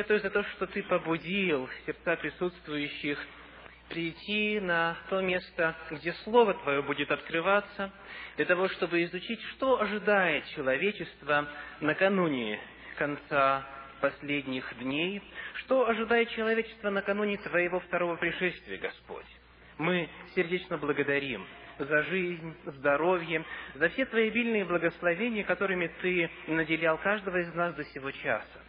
Святой, за то, что Ты побудил сердца присутствующих прийти на то место, где Слово Твое будет открываться, для того, чтобы изучить, что ожидает человечество накануне конца последних дней, что ожидает человечество накануне Твоего второго пришествия, Господь. Мы сердечно благодарим за жизнь, здоровье, за все Твои обильные благословения, которыми Ты наделял каждого из нас до сего часа.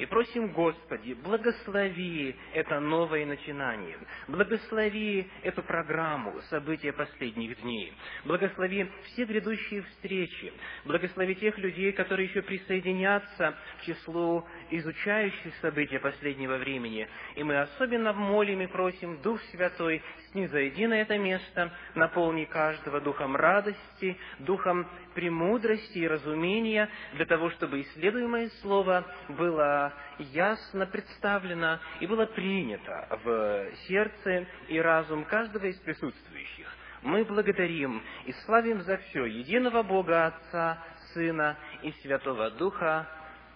И просим, Господи, благослови это новое начинание, благослови эту программу события последних дней, благослови все грядущие встречи, благослови тех людей, которые еще присоединятся к числу изучающих события последнего времени. И мы особенно молим и просим, Дух Святой, снизойди на это место, наполни каждого духом радости, духом премудрости и разумения, для того, чтобы исследуемое Слово было ясно представлено и было принято в сердце и разум каждого из присутствующих. Мы благодарим и славим за все единого Бога Отца, Сына и Святого Духа.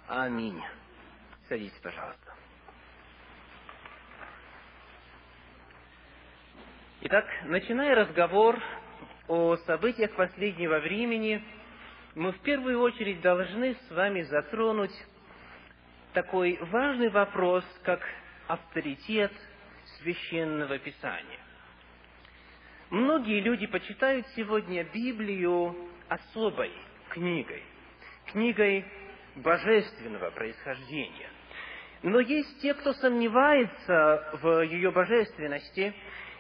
Аминь. Садитесь, пожалуйста. Итак, начиная разговор о событиях последнего времени, мы в первую очередь должны с вами затронуть такой важный вопрос, как авторитет священного писания. Многие люди почитают сегодня Библию особой книгой, книгой божественного происхождения. Но есть те, кто сомневается в ее божественности,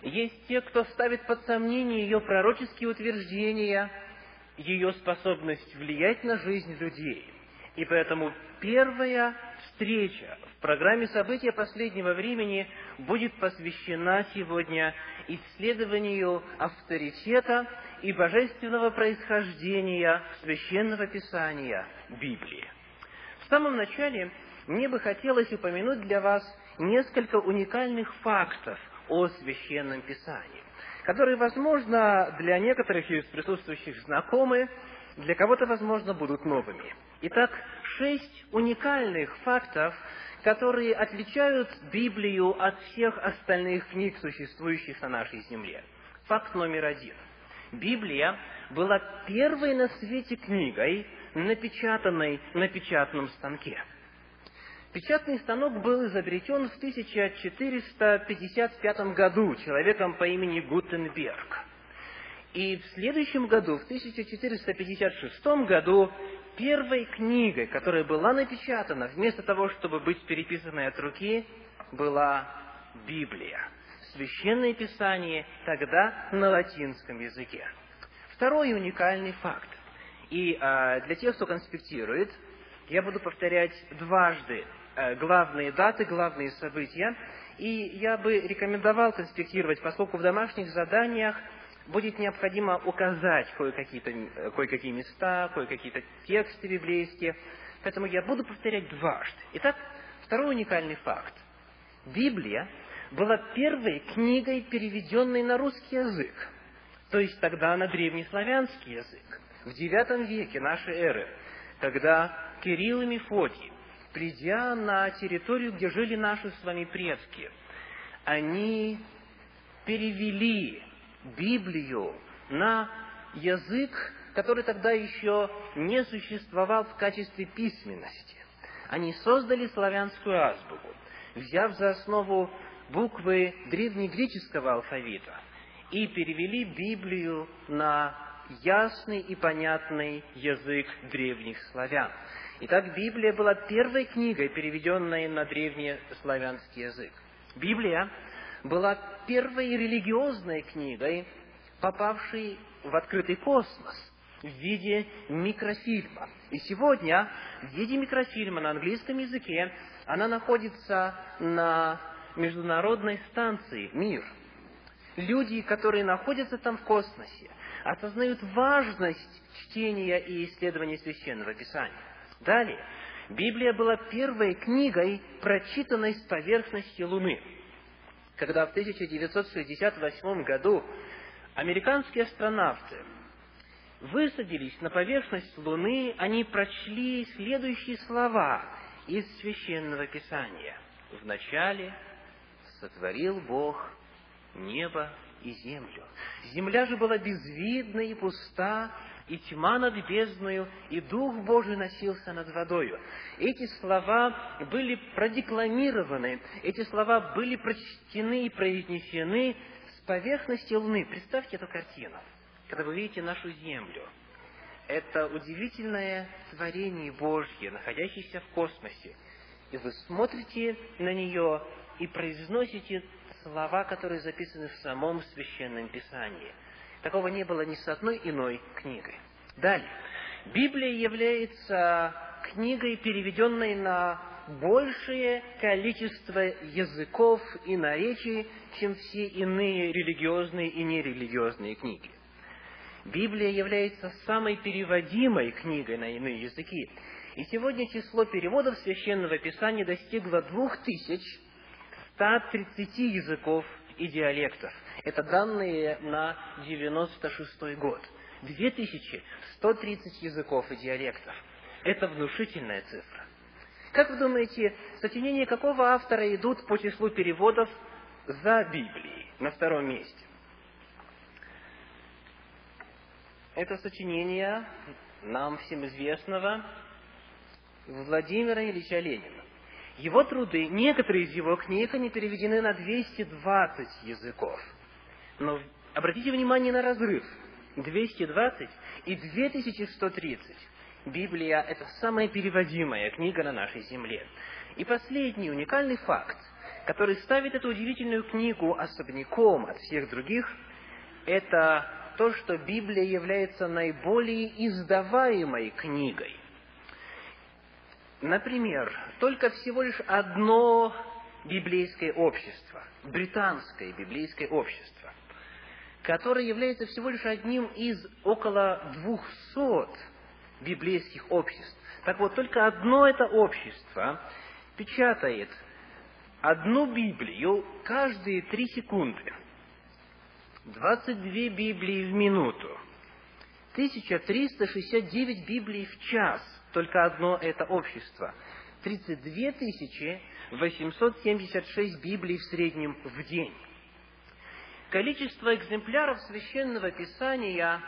есть те, кто ставит под сомнение ее пророческие утверждения, ее способность влиять на жизнь людей. И поэтому первая встреча в программе события последнего времени будет посвящена сегодня исследованию авторитета и божественного происхождения Священного Писания Библии. В самом начале мне бы хотелось упомянуть для вас несколько уникальных фактов о Священном Писании, которые, возможно, для некоторых из присутствующих знакомы, для кого-то, возможно, будут новыми. Итак, шесть уникальных фактов, которые отличают Библию от всех остальных книг, существующих на нашей земле. Факт номер один. Библия была первой на свете книгой, напечатанной на печатном станке. Печатный станок был изобретен в 1455 году человеком по имени Гутенберг. И в следующем году, в 1456 году, первой книгой, которая была напечатана, вместо того, чтобы быть переписанной от руки, была Библия. Священное Писание тогда на латинском языке. Второй уникальный факт. И а, для тех, кто конспектирует, я буду повторять дважды главные даты, главные события. И я бы рекомендовал конспектировать, поскольку в домашних заданиях будет необходимо указать кое-какие, кое-какие места, кое-какие тексты библейские. Поэтому я буду повторять дважды. Итак, второй уникальный факт. Библия была первой книгой, переведенной на русский язык, то есть тогда на древнеславянский язык. В IX веке нашей эры, когда Кирилл и Мефодий, придя на территорию, где жили наши с вами предки, они перевели Библию на язык, который тогда еще не существовал в качестве письменности. Они создали славянскую азбуку, взяв за основу буквы древнегреческого алфавита и перевели Библию на ясный и понятный язык древних славян. Итак, Библия была первой книгой, переведенной на древнеславянский язык. Библия была первой религиозной книгой, попавшей в открытый космос в виде микрофильма. И сегодня в виде микрофильма на английском языке она находится на международной станции «Мир». Люди, которые находятся там в космосе, осознают важность чтения и исследования Священного Писания. Далее, Библия была первой книгой, прочитанной с поверхности Луны – когда в 1968 году американские астронавты высадились на поверхность Луны, они прочли следующие слова из Священного Писания. Вначале сотворил Бог небо и землю. Земля же была безвидна и пуста, и тьма над бездною, и Дух Божий носился над водою. Эти слова были продекламированы, эти слова были прочтены и произнесены с поверхности Луны. Представьте эту картину, когда вы видите нашу Землю. Это удивительное творение Божье, находящееся в космосе. И вы смотрите на нее и произносите слова, которые записаны в самом Священном Писании. Такого не было ни с одной иной книгой. Далее. Библия является книгой, переведенной на большее количество языков и наречий, чем все иные религиозные и нерелигиозные книги. Библия является самой переводимой книгой на иные языки. И сегодня число переводов Священного Писания достигло двух тысяч 130 языков и диалектов. Это данные на 96 год. 2130 языков и диалектов. Это внушительная цифра. Как вы думаете, сочинения какого автора идут по числу переводов за Библией на втором месте? Это сочинение нам всем известного Владимира Ильича Ленина. Его труды, некоторые из его книг, они переведены на 220 языков. Но обратите внимание на разрыв. 220 и 2130. Библия – это самая переводимая книга на нашей земле. И последний уникальный факт, который ставит эту удивительную книгу особняком от всех других, это то, что Библия является наиболее издаваемой книгой. Например, только всего лишь одно библейское общество, британское библейское общество, которое является всего лишь одним из около двухсот библейских обществ. Так вот, только одно это общество печатает одну Библию каждые три секунды. 22 Библии в минуту. 1369 Библий в час только одно это общество. 32 тысячи 876 Библий в среднем в день. Количество экземпляров Священного Писания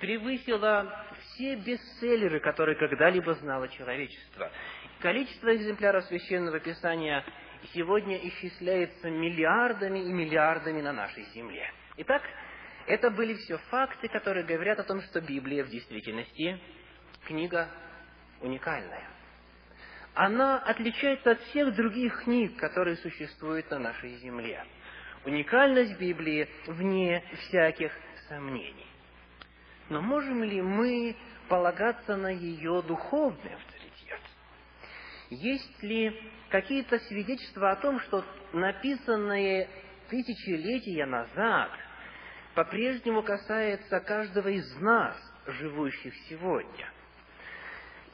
превысило все бестселлеры, которые когда-либо знало человечество. Количество экземпляров Священного Писания сегодня исчисляется миллиардами и миллиардами на нашей земле. Итак, это были все факты, которые говорят о том, что Библия в действительности книга уникальная. Она отличается от всех других книг, которые существуют на нашей земле. Уникальность Библии вне всяких сомнений. Но можем ли мы полагаться на ее духовный авторитет? Есть ли какие-то свидетельства о том, что написанные тысячелетия назад по-прежнему касается каждого из нас, живущих сегодня –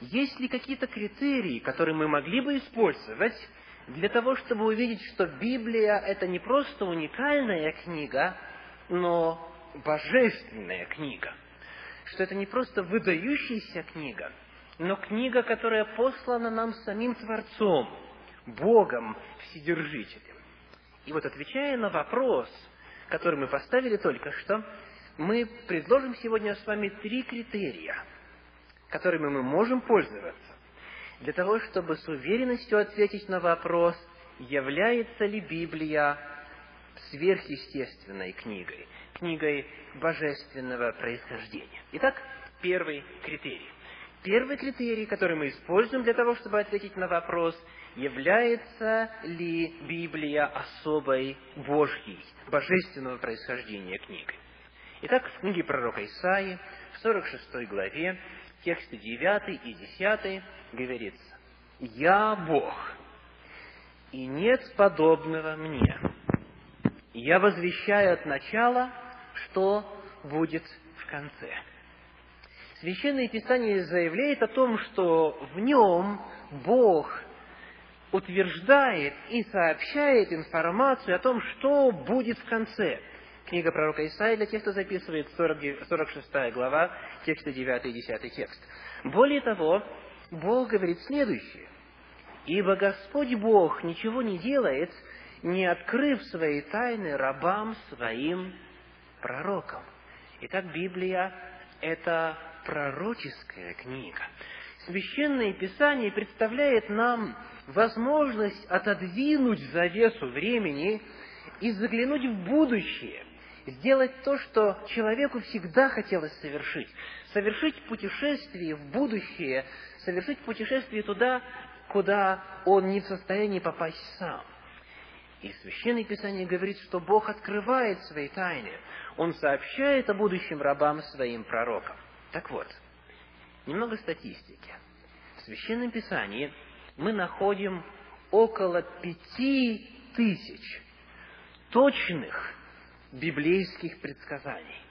есть ли какие-то критерии, которые мы могли бы использовать для того, чтобы увидеть, что Библия – это не просто уникальная книга, но божественная книга? Что это не просто выдающаяся книга, но книга, которая послана нам самим Творцом, Богом Вседержителем. И вот отвечая на вопрос, который мы поставили только что, мы предложим сегодня с вами три критерия – которыми мы можем пользоваться, для того, чтобы с уверенностью ответить на вопрос, является ли Библия сверхъестественной книгой, книгой божественного происхождения. Итак, первый критерий. Первый критерий, который мы используем для того, чтобы ответить на вопрос, является ли Библия особой Божьей, божественного происхождения книгой. Итак, в книге пророка Исаии, в 46 главе, тексты 9 и 10 говорится, «Я Бог, и нет подобного мне. Я возвещаю от начала, что будет в конце». Священное Писание заявляет о том, что в нем Бог утверждает и сообщает информацию о том, что будет в конце – Книга пророка Исаия для тех, кто записывает 40, 46 глава, тексты 9 и 10 текст. Более того, Бог говорит следующее. Ибо Господь Бог ничего не делает, не открыв свои тайны рабам своим пророкам. Итак, Библия – это пророческая книга. Священное Писание представляет нам возможность отодвинуть завесу времени и заглянуть в будущее, сделать то, что человеку всегда хотелось совершить, совершить путешествие в будущее, совершить путешествие туда, куда он не в состоянии попасть сам. И Священное Писание говорит, что Бог открывает свои тайны. Он сообщает о будущем рабам своим пророкам. Так вот, немного статистики. В Священном Писании мы находим около пяти тысяч точных библейских предсказаний.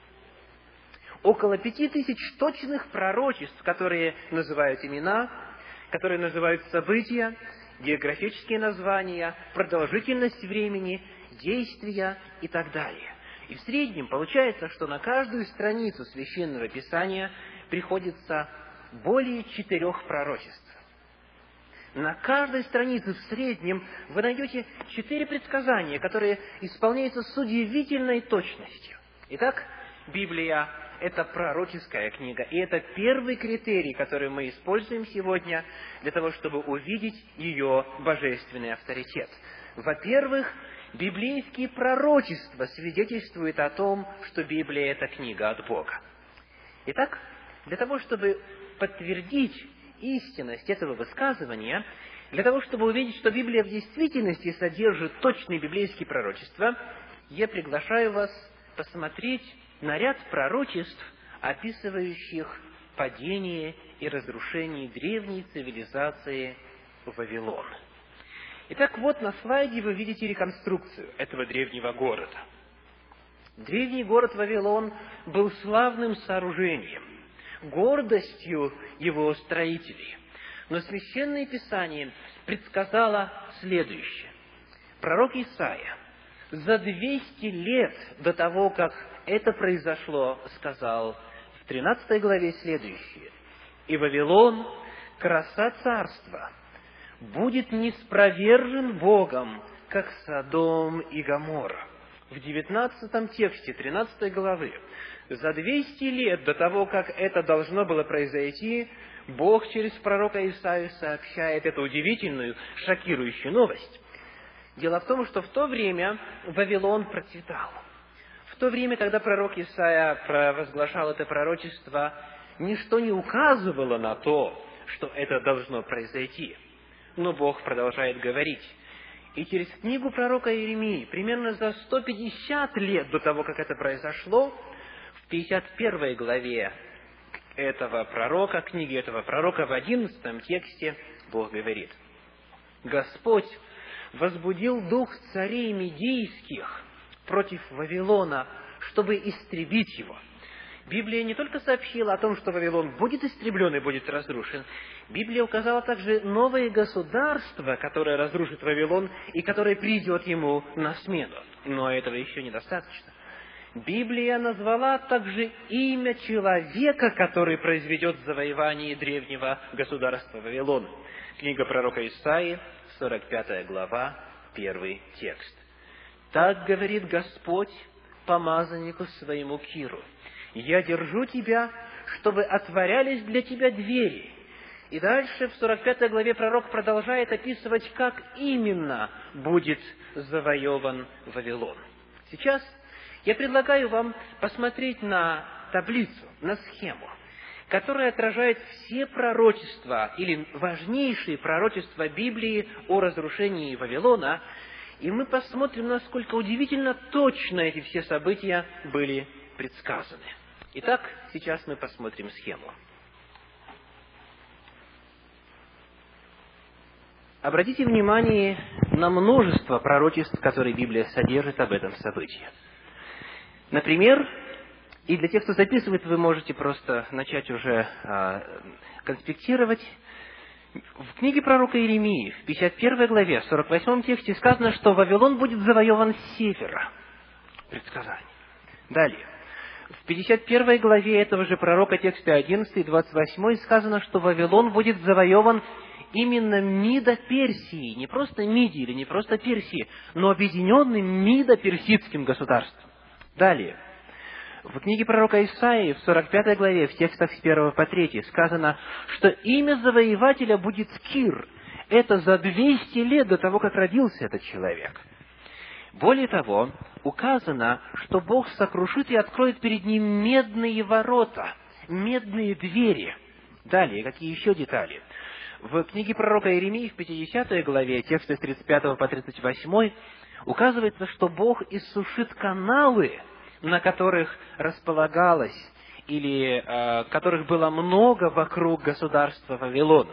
Около пяти тысяч точных пророчеств, которые называют имена, которые называют события, географические названия, продолжительность времени, действия и так далее. И в среднем получается, что на каждую страницу Священного Писания приходится более четырех пророчеств. На каждой странице в среднем вы найдете четыре предсказания, которые исполняются с удивительной точностью. Итак, Библия – это пророческая книга, и это первый критерий, который мы используем сегодня для того, чтобы увидеть ее божественный авторитет. Во-первых, библейские пророчества свидетельствуют о том, что Библия – это книга от Бога. Итак, для того, чтобы подтвердить истинность этого высказывания, для того, чтобы увидеть, что Библия в действительности содержит точные библейские пророчества, я приглашаю вас посмотреть на ряд пророчеств, описывающих падение и разрушение древней цивилизации Вавилон. Итак, вот на слайде вы видите реконструкцию этого древнего города. Древний город Вавилон был славным сооружением, гордостью его строителей. Но Священное Писание предсказало следующее. Пророк Исаия за 200 лет до того, как это произошло, сказал в 13 главе следующее. «И Вавилон, краса царства, будет неспровержен Богом, как Содом и Гоморра». В 19 тексте 13 главы за 200 лет до того, как это должно было произойти, Бог через пророка Исаию сообщает эту удивительную, шокирующую новость. Дело в том, что в то время Вавилон процветал. В то время, когда пророк Исаия провозглашал это пророчество, ничто не указывало на то, что это должно произойти. Но Бог продолжает говорить. И через книгу пророка Иеремии, примерно за 150 лет до того, как это произошло, 51 главе этого пророка, книги этого пророка, в 11 тексте Бог говорит, «Господь возбудил дух царей медийских против Вавилона, чтобы истребить его». Библия не только сообщила о том, что Вавилон будет истреблен и будет разрушен, Библия указала также новое государство, которое разрушит Вавилон и которое придет ему на смену. Но этого еще недостаточно. Библия назвала также имя человека, который произведет завоевание древнего государства Вавилона. Книга пророка Исаии, 45 глава, первый текст. «Так говорит Господь помазаннику своему Киру, «Я держу тебя, чтобы отворялись для тебя двери». И дальше в 45 главе пророк продолжает описывать, как именно будет завоеван Вавилон. Сейчас я предлагаю вам посмотреть на таблицу, на схему, которая отражает все пророчества или важнейшие пророчества Библии о разрушении Вавилона, и мы посмотрим, насколько удивительно точно эти все события были предсказаны. Итак, сейчас мы посмотрим схему. Обратите внимание на множество пророчеств, которые Библия содержит об этом событии. Например, и для тех, кто записывает, вы можете просто начать уже а, конспектировать. В книге пророка Иеремии, в 51 главе, в 48 тексте сказано, что Вавилон будет завоеван с севера. Предсказание. Далее. В 51 главе этого же пророка, тексте 11 и 28, сказано, что Вавилон будет завоеван именно МИДа Персии, не просто Мидии или не просто Персии, но объединенным МИДа персидским государством. Далее. В книге пророка Исаии, в 45 главе, в текстах с 1 по 3, сказано, что имя завоевателя будет Кир. Это за 200 лет до того, как родился этот человек. Более того, указано, что Бог сокрушит и откроет перед ним медные ворота, медные двери. Далее, какие еще детали? В книге пророка Иеремии в 50 главе, тексты с 35 по 38, указывается, что Бог иссушит каналы, на которых располагалось или э, которых было много вокруг государства Вавилон.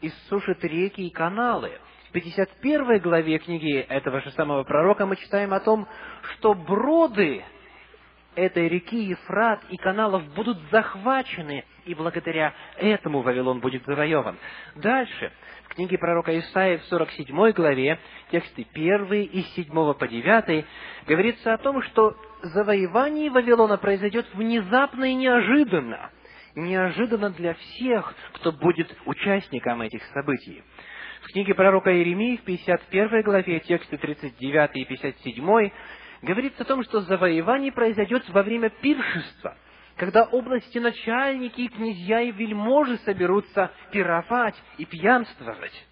Иссушит реки и каналы. В 51 главе книги этого же самого пророка мы читаем о том, что броды этой реки Ефрат и каналов будут захвачены, и благодаря этому Вавилон будет завоеван. Дальше, книге пророка Исаия в 47 главе, тексты 1 и 7 по 9, говорится о том, что завоевание Вавилона произойдет внезапно и неожиданно. Неожиданно для всех, кто будет участником этих событий. В книге пророка Иеремии в 51 главе, тексты 39 и 57, говорится о том, что завоевание произойдет во время пиршества, когда области начальники, и князья и вельможи соберутся пировать и пьянствовать.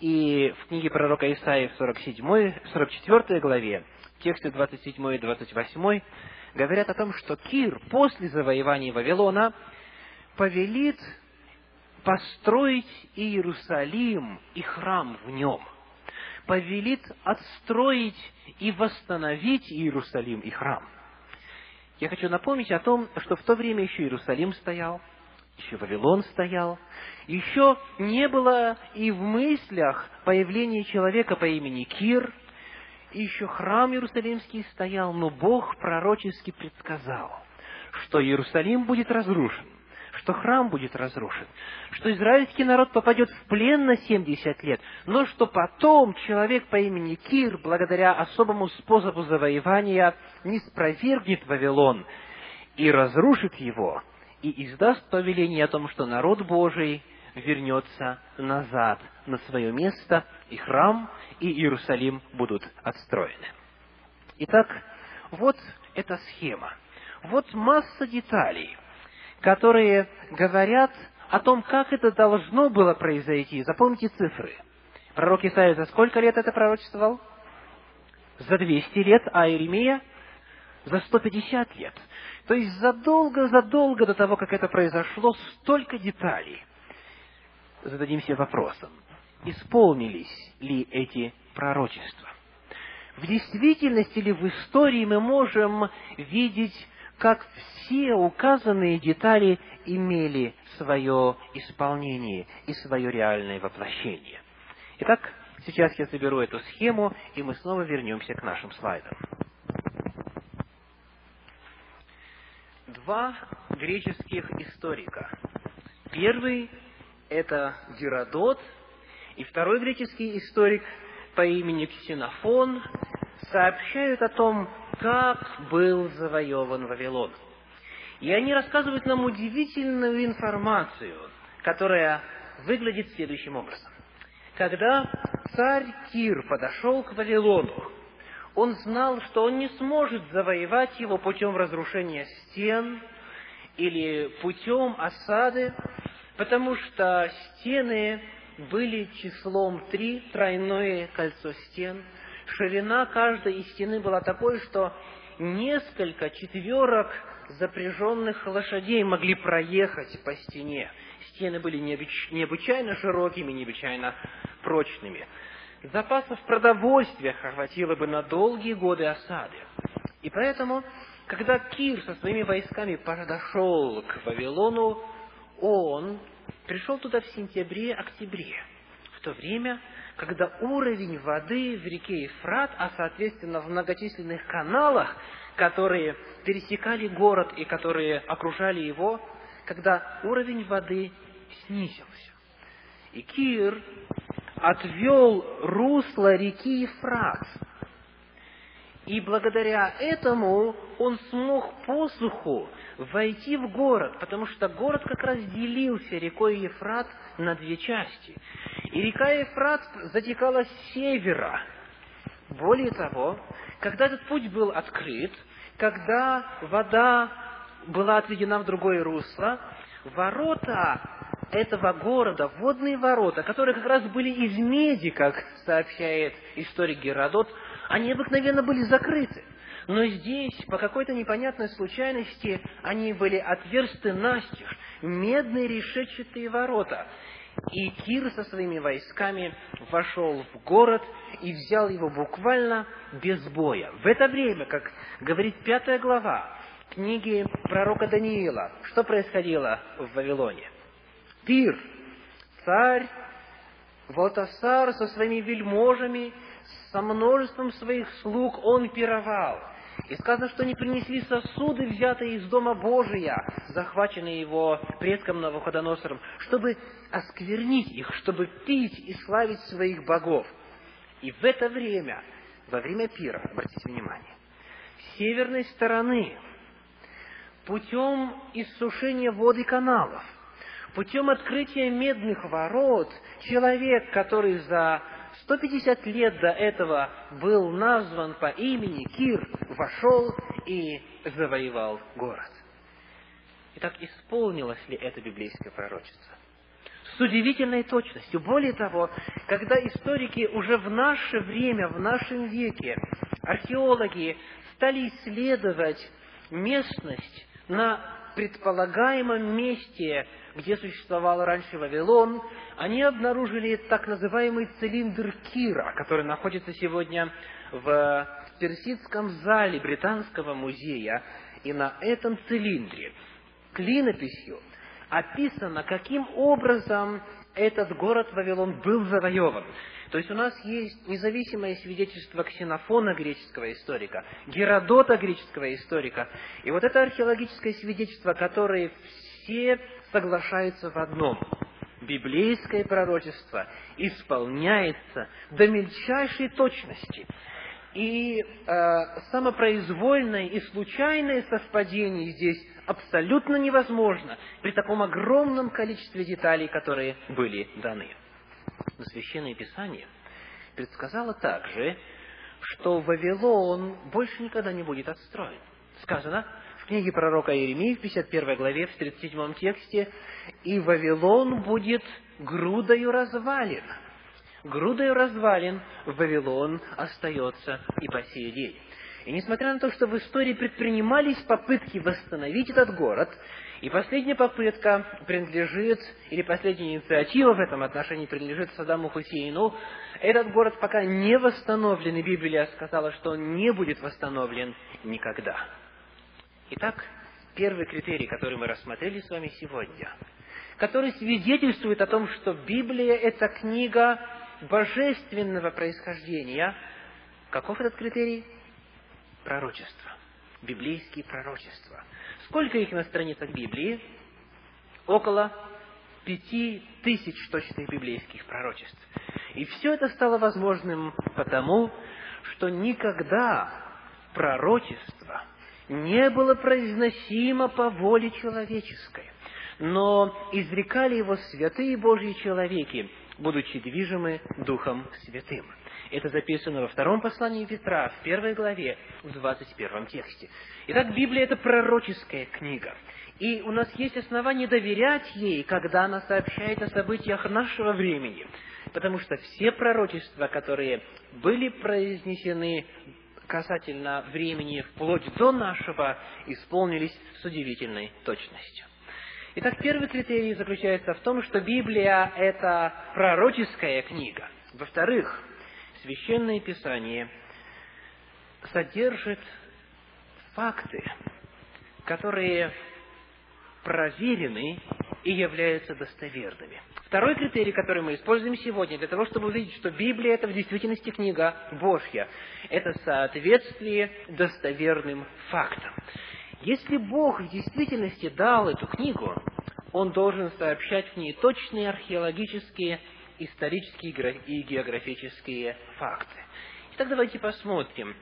И в книге пророка Исаии в 47, 44 главе, тексты 27 и 28, говорят о том, что Кир после завоевания Вавилона повелит построить Иерусалим и храм в нем – повелит отстроить и восстановить Иерусалим и храм. Я хочу напомнить о том, что в то время еще Иерусалим стоял, еще Вавилон стоял, еще не было и в мыслях появления человека по имени Кир, еще храм Иерусалимский стоял, но Бог пророчески предсказал, что Иерусалим будет разрушен, что храм будет разрушен, что израильский народ попадет в плен на 70 лет, но что потом человек по имени Кир, благодаря особому способу завоевания, не спровергнет Вавилон и разрушит его, и издаст повеление о том, что народ Божий вернется назад на свое место, и храм, и Иерусалим будут отстроены. Итак, вот эта схема. Вот масса деталей – которые говорят о том, как это должно было произойти. Запомните цифры. Пророк Исаия за сколько лет это пророчествовал? За 200 лет, а Иеремия за 150 лет. То есть задолго-задолго до того, как это произошло, столько деталей. Зададимся вопросом, исполнились ли эти пророчества? В действительности ли в истории мы можем видеть как все указанные детали имели свое исполнение и свое реальное воплощение. Итак, сейчас я соберу эту схему, и мы снова вернемся к нашим слайдам. Два греческих историка. Первый – это Геродот, и второй греческий историк по имени Ксенофон сообщают о том, как был завоеван Вавилон. И они рассказывают нам удивительную информацию, которая выглядит следующим образом. Когда царь Кир подошел к Вавилону, он знал, что он не сможет завоевать его путем разрушения стен или путем осады, потому что стены были числом три, тройное кольцо стен – Ширина каждой из стены была такой, что несколько четверок запряженных лошадей могли проехать по стене. Стены были необычайно широкими, необычайно прочными. Запасов продовольствия хватило бы на долгие годы осады. И поэтому, когда Кир со своими войсками подошел к Вавилону, он пришел туда в сентябре-октябре. В то время, когда уровень воды в реке Ефрат, а соответственно в многочисленных каналах, которые пересекали город и которые окружали его, когда уровень воды снизился. И Кир отвел русло реки Ефрат. И благодаря этому он смог посуху войти в город, потому что город как раз делился рекой Ефрат на две части. И река Ефрат затекала с севера. Более того, когда этот путь был открыт, когда вода была отведена в другое русло, ворота этого города, водные ворота, которые как раз были из меди, как сообщает историк Геродот, они обыкновенно были закрыты. Но здесь, по какой-то непонятной случайности, они были отверсты настежь, медные решетчатые ворота. И Кир со своими войсками вошел в город и взял его буквально без боя. В это время, как говорит пятая глава книги пророка Даниила, что происходило в Вавилоне? Тир, царь Валтасар со своими вельможами, со множеством своих слуг он пировал. И сказано, что они принесли сосуды, взятые из Дома Божия, захваченные его предком Навуходоносором, чтобы осквернить их, чтобы пить и славить своих богов. И в это время, во время пира, обратите внимание, с северной стороны, путем иссушения воды каналов, путем открытия медных ворот, человек, который за 150 лет до этого был назван по имени Кир, вошел и завоевал город. Итак, исполнилось ли это библейское пророчество? С удивительной точностью. Более того, когда историки уже в наше время, в нашем веке, археологи стали исследовать местность на предполагаемом месте где существовал раньше Вавилон, они обнаружили так называемый цилиндр Кира, который находится сегодня в персидском зале Британского музея. И на этом цилиндре клинописью описано, каким образом этот город Вавилон был завоеван. То есть у нас есть независимое свидетельство Ксенофона, греческого историка, Геродота, греческого историка. И вот это археологическое свидетельство, которое все соглашаются в одном. Библейское пророчество исполняется до мельчайшей точности. И э, самопроизвольное и случайное совпадение здесь абсолютно невозможно при таком огромном количестве деталей, которые были даны. Но Священное Писание предсказало также, что Вавилон больше никогда не будет отстроен. Сказано, в книге пророка Иеремии, в 51 главе, в 37 тексте, «И Вавилон будет грудою развалин». Грудою развалин Вавилон остается и по сей день. И несмотря на то, что в истории предпринимались попытки восстановить этот город, и последняя попытка принадлежит, или последняя инициатива в этом отношении принадлежит Саддаму Хусейну, этот город пока не восстановлен, и Библия сказала, что он не будет восстановлен никогда. Итак, первый критерий, который мы рассмотрели с вами сегодня, который свидетельствует о том, что Библия – это книга божественного происхождения. Каков этот критерий? Пророчество. Библейские пророчества. Сколько их на страницах Библии? Около пяти тысяч точных библейских пророчеств. И все это стало возможным потому, что никогда пророчество – не было произносимо по воле человеческой, но изрекали его святые Божьи человеки, будучи движимы Духом Святым. Это записано во втором послании Петра, в первой главе, в двадцать первом тексте. Итак, Библия – это пророческая книга. И у нас есть основания доверять ей, когда она сообщает о событиях нашего времени. Потому что все пророчества, которые были произнесены касательно времени вплоть до нашего исполнились с удивительной точностью. Итак, первый критерий заключается в том, что Библия – это пророческая книга. Во-вторых, Священное Писание содержит факты, которые проверены и являются достоверными. Второй критерий, который мы используем сегодня, для того, чтобы увидеть, что Библия – это в действительности книга Божья, это соответствие достоверным фактам. Если Бог в действительности дал эту книгу, Он должен сообщать в ней точные археологические, исторические и географические факты. Итак, давайте посмотрим,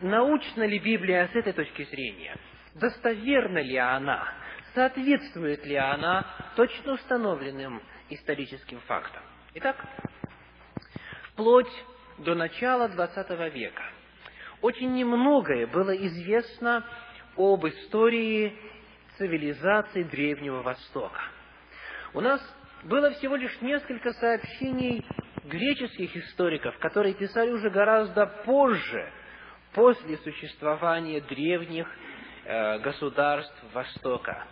научна ли Библия с этой точки зрения. достоверна ли она, соответствует ли она точно установленным историческим фактам. Итак, вплоть до начала XX века очень немногое было известно об истории цивилизации Древнего Востока. У нас было всего лишь несколько сообщений греческих историков, которые писали уже гораздо позже, после существования древних э, государств Востока.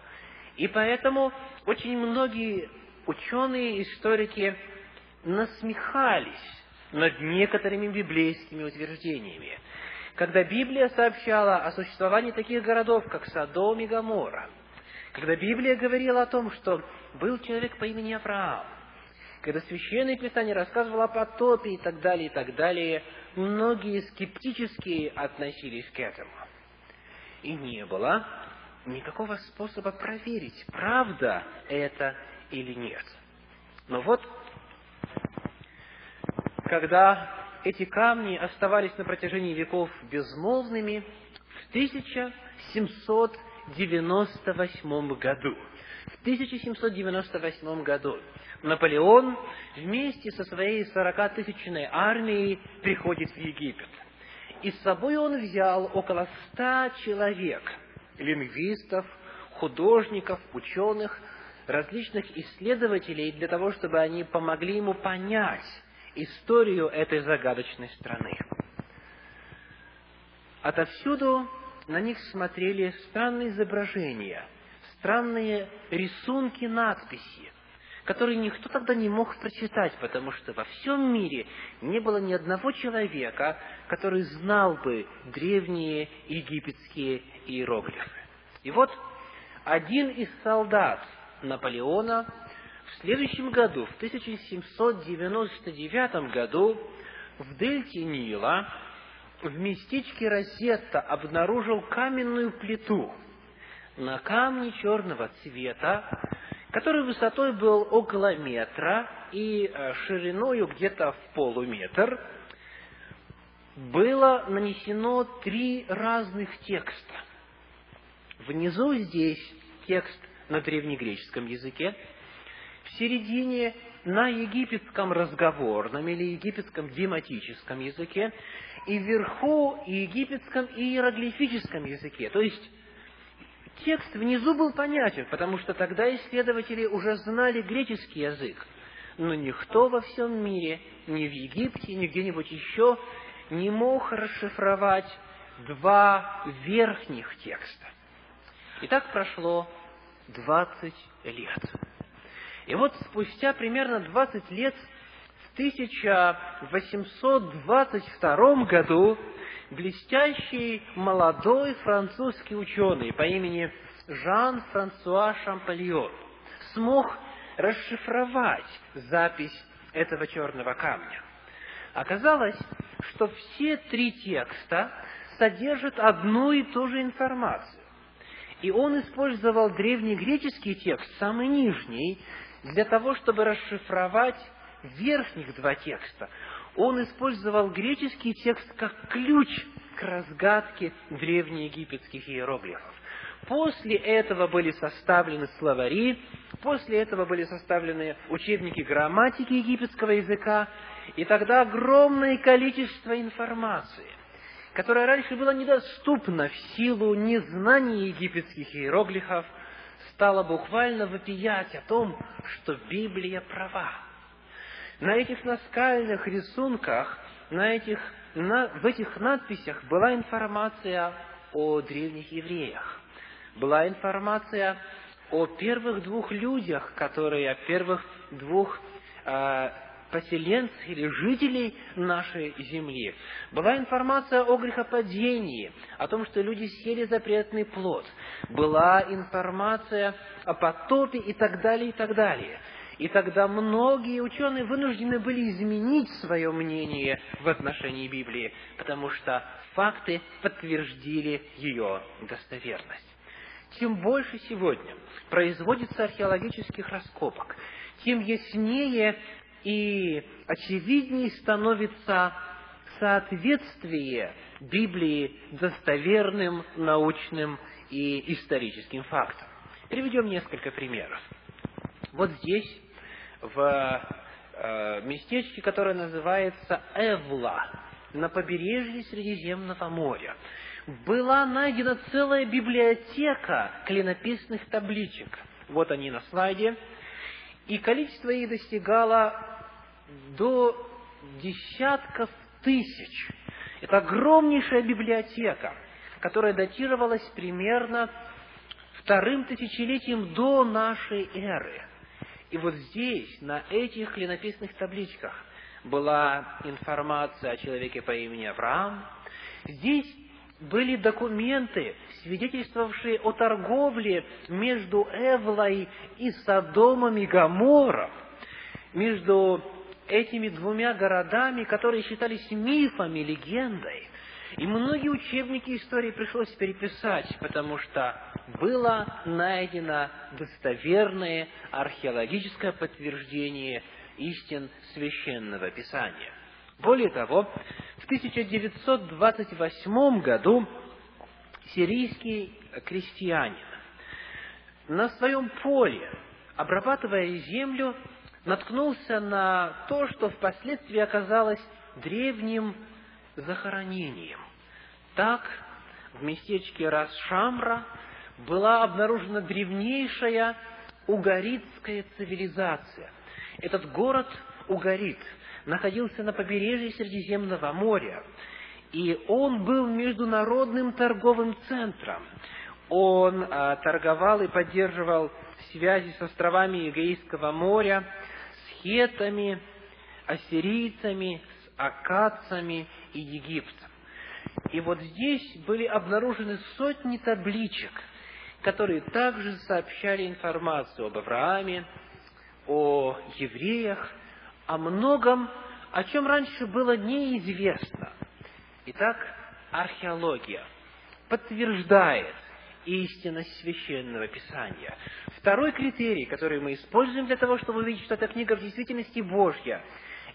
И поэтому очень многие ученые, историки насмехались над некоторыми библейскими утверждениями. Когда Библия сообщала о существовании таких городов, как Содом и Гоморра, когда Библия говорила о том, что был человек по имени Авраам, когда Священное Писание рассказывало о потопе и так далее, и так далее, многие скептически относились к этому. И не было никакого способа проверить, правда это или нет. Но вот, когда эти камни оставались на протяжении веков безмолвными, в 1798 году, в 1798 году Наполеон вместе со своей сорокатысячной армией приходит в Египет. И с собой он взял около ста человек, лингвистов, художников, ученых, различных исследователей, для того, чтобы они помогли ему понять историю этой загадочной страны. Отовсюду на них смотрели странные изображения, странные рисунки, надписи, которые никто тогда не мог прочитать, потому что во всем мире не было ни одного человека, который знал бы древние египетские иероглифы. И вот один из солдат Наполеона в следующем году, в 1799 году, в дельте Нила, в местечке Розетта обнаружил каменную плиту. На камне черного цвета который высотой был около метра и э, шириною где-то в полуметр, было нанесено три разных текста. Внизу здесь текст на древнегреческом языке, в середине на египетском разговорном или египетском дематическом языке, и вверху египетском иероглифическом языке. То есть текст внизу был понятен, потому что тогда исследователи уже знали греческий язык. Но никто во всем мире, ни в Египте, ни где-нибудь еще, не мог расшифровать два верхних текста. И так прошло 20 лет. И вот спустя примерно 20 лет, 1822 году, блестящий молодой французский ученый по имени Жан-Франсуа Шампальон смог расшифровать запись этого черного камня. Оказалось, что все три текста содержат одну и ту же информацию. И он использовал древнегреческий текст, самый нижний, для того, чтобы расшифровать верхних два текста он использовал греческий текст как ключ к разгадке древнеегипетских иероглифов. После этого были составлены словари, после этого были составлены учебники грамматики египетского языка, и тогда огромное количество информации, которая раньше была недоступна в силу незнания египетских иероглифов, стала буквально вопиять о том, что Библия права на этих наскальных рисунках, на этих, на, в этих надписях была информация о древних евреях. Была информация о первых двух людях, которые, о первых двух э, поселенцах или жителей нашей земли. Была информация о грехопадении, о том, что люди съели запретный плод. Была информация о потопе и так далее, и так далее. И тогда многие ученые вынуждены были изменить свое мнение в отношении Библии, потому что факты подтвердили ее достоверность. Чем больше сегодня производится археологических раскопок, тем яснее и очевиднее становится соответствие Библии достоверным научным и историческим фактам. Приведем несколько примеров. Вот здесь, в э, местечке, которое называется Эвла, на побережье Средиземного моря, была найдена целая библиотека клинописных табличек. Вот они на слайде. И количество их достигало до десятков тысяч. Это огромнейшая библиотека, которая датировалась примерно вторым тысячелетием до нашей эры. И вот здесь, на этих клинописных табличках, была информация о человеке по имени Авраам. Здесь были документы, свидетельствовавшие о торговле между Эвлой и Содомом и Гамором, между этими двумя городами, которые считались мифами, легендой. И многие учебники истории пришлось переписать, потому что было найдено достоверное археологическое подтверждение истин священного писания. Более того, в 1928 году сирийский крестьянин на своем поле, обрабатывая землю, наткнулся на то, что впоследствии оказалось древним захоронением. Так, в местечке Расшамра была обнаружена древнейшая угаритская цивилизация. Этот город Угарит находился на побережье Средиземного моря, и он был международным торговым центром. Он а, торговал и поддерживал связи с островами Эгейского моря, с хетами, ассирийцами, с акадцами и Египтом. И вот здесь были обнаружены сотни табличек, которые также сообщали информацию об Аврааме, о евреях, о многом, о чем раньше было неизвестно. Итак, археология подтверждает истинность священного писания. Второй критерий, который мы используем для того, чтобы увидеть, что эта книга в действительности Божья,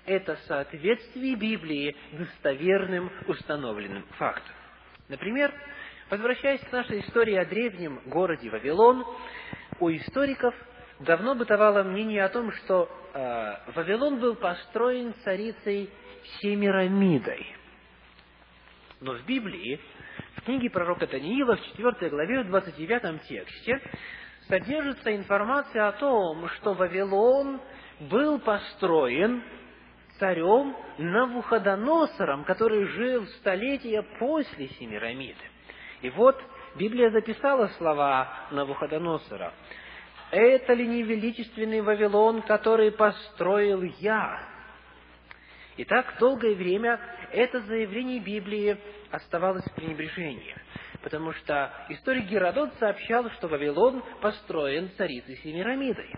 это соответствие Библии достоверным установленным фактам. Например, возвращаясь к нашей истории о древнем городе Вавилон, у историков давно бытовало мнение о том, что э, Вавилон был построен царицей Семирамидой. Но в Библии, в книге пророка Даниила, в 4 главе, в 29 тексте, содержится информация о том, что Вавилон был построен царем Навуходоносором, который жил столетия после Семирамиды. И вот Библия записала слова Навуходоносора. «Это ли не величественный Вавилон, который построил я?» Итак, долгое время это заявление Библии оставалось в пренебрежении, потому что историк Геродот сообщал, что Вавилон построен царицей Семирамидой.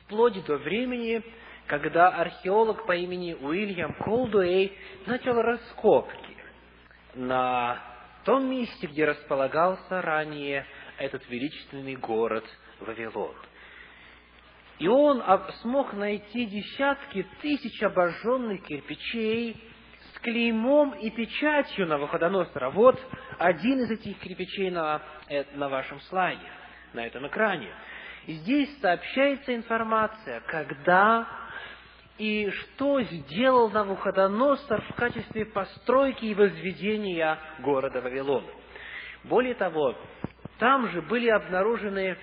Вплоть до времени, когда археолог по имени Уильям Колдуэй начал раскопки на том месте, где располагался ранее этот величественный город Вавилон. И он смог найти десятки тысяч обожженных кирпичей с клеймом и печатью на Навуходоносора. Вот один из этих кирпичей на, э, на вашем слайде, на этом экране. И здесь сообщается информация, когда и что сделал Навуходоносор в качестве постройки и возведения города Вавилона. Более того, там же были обнаружены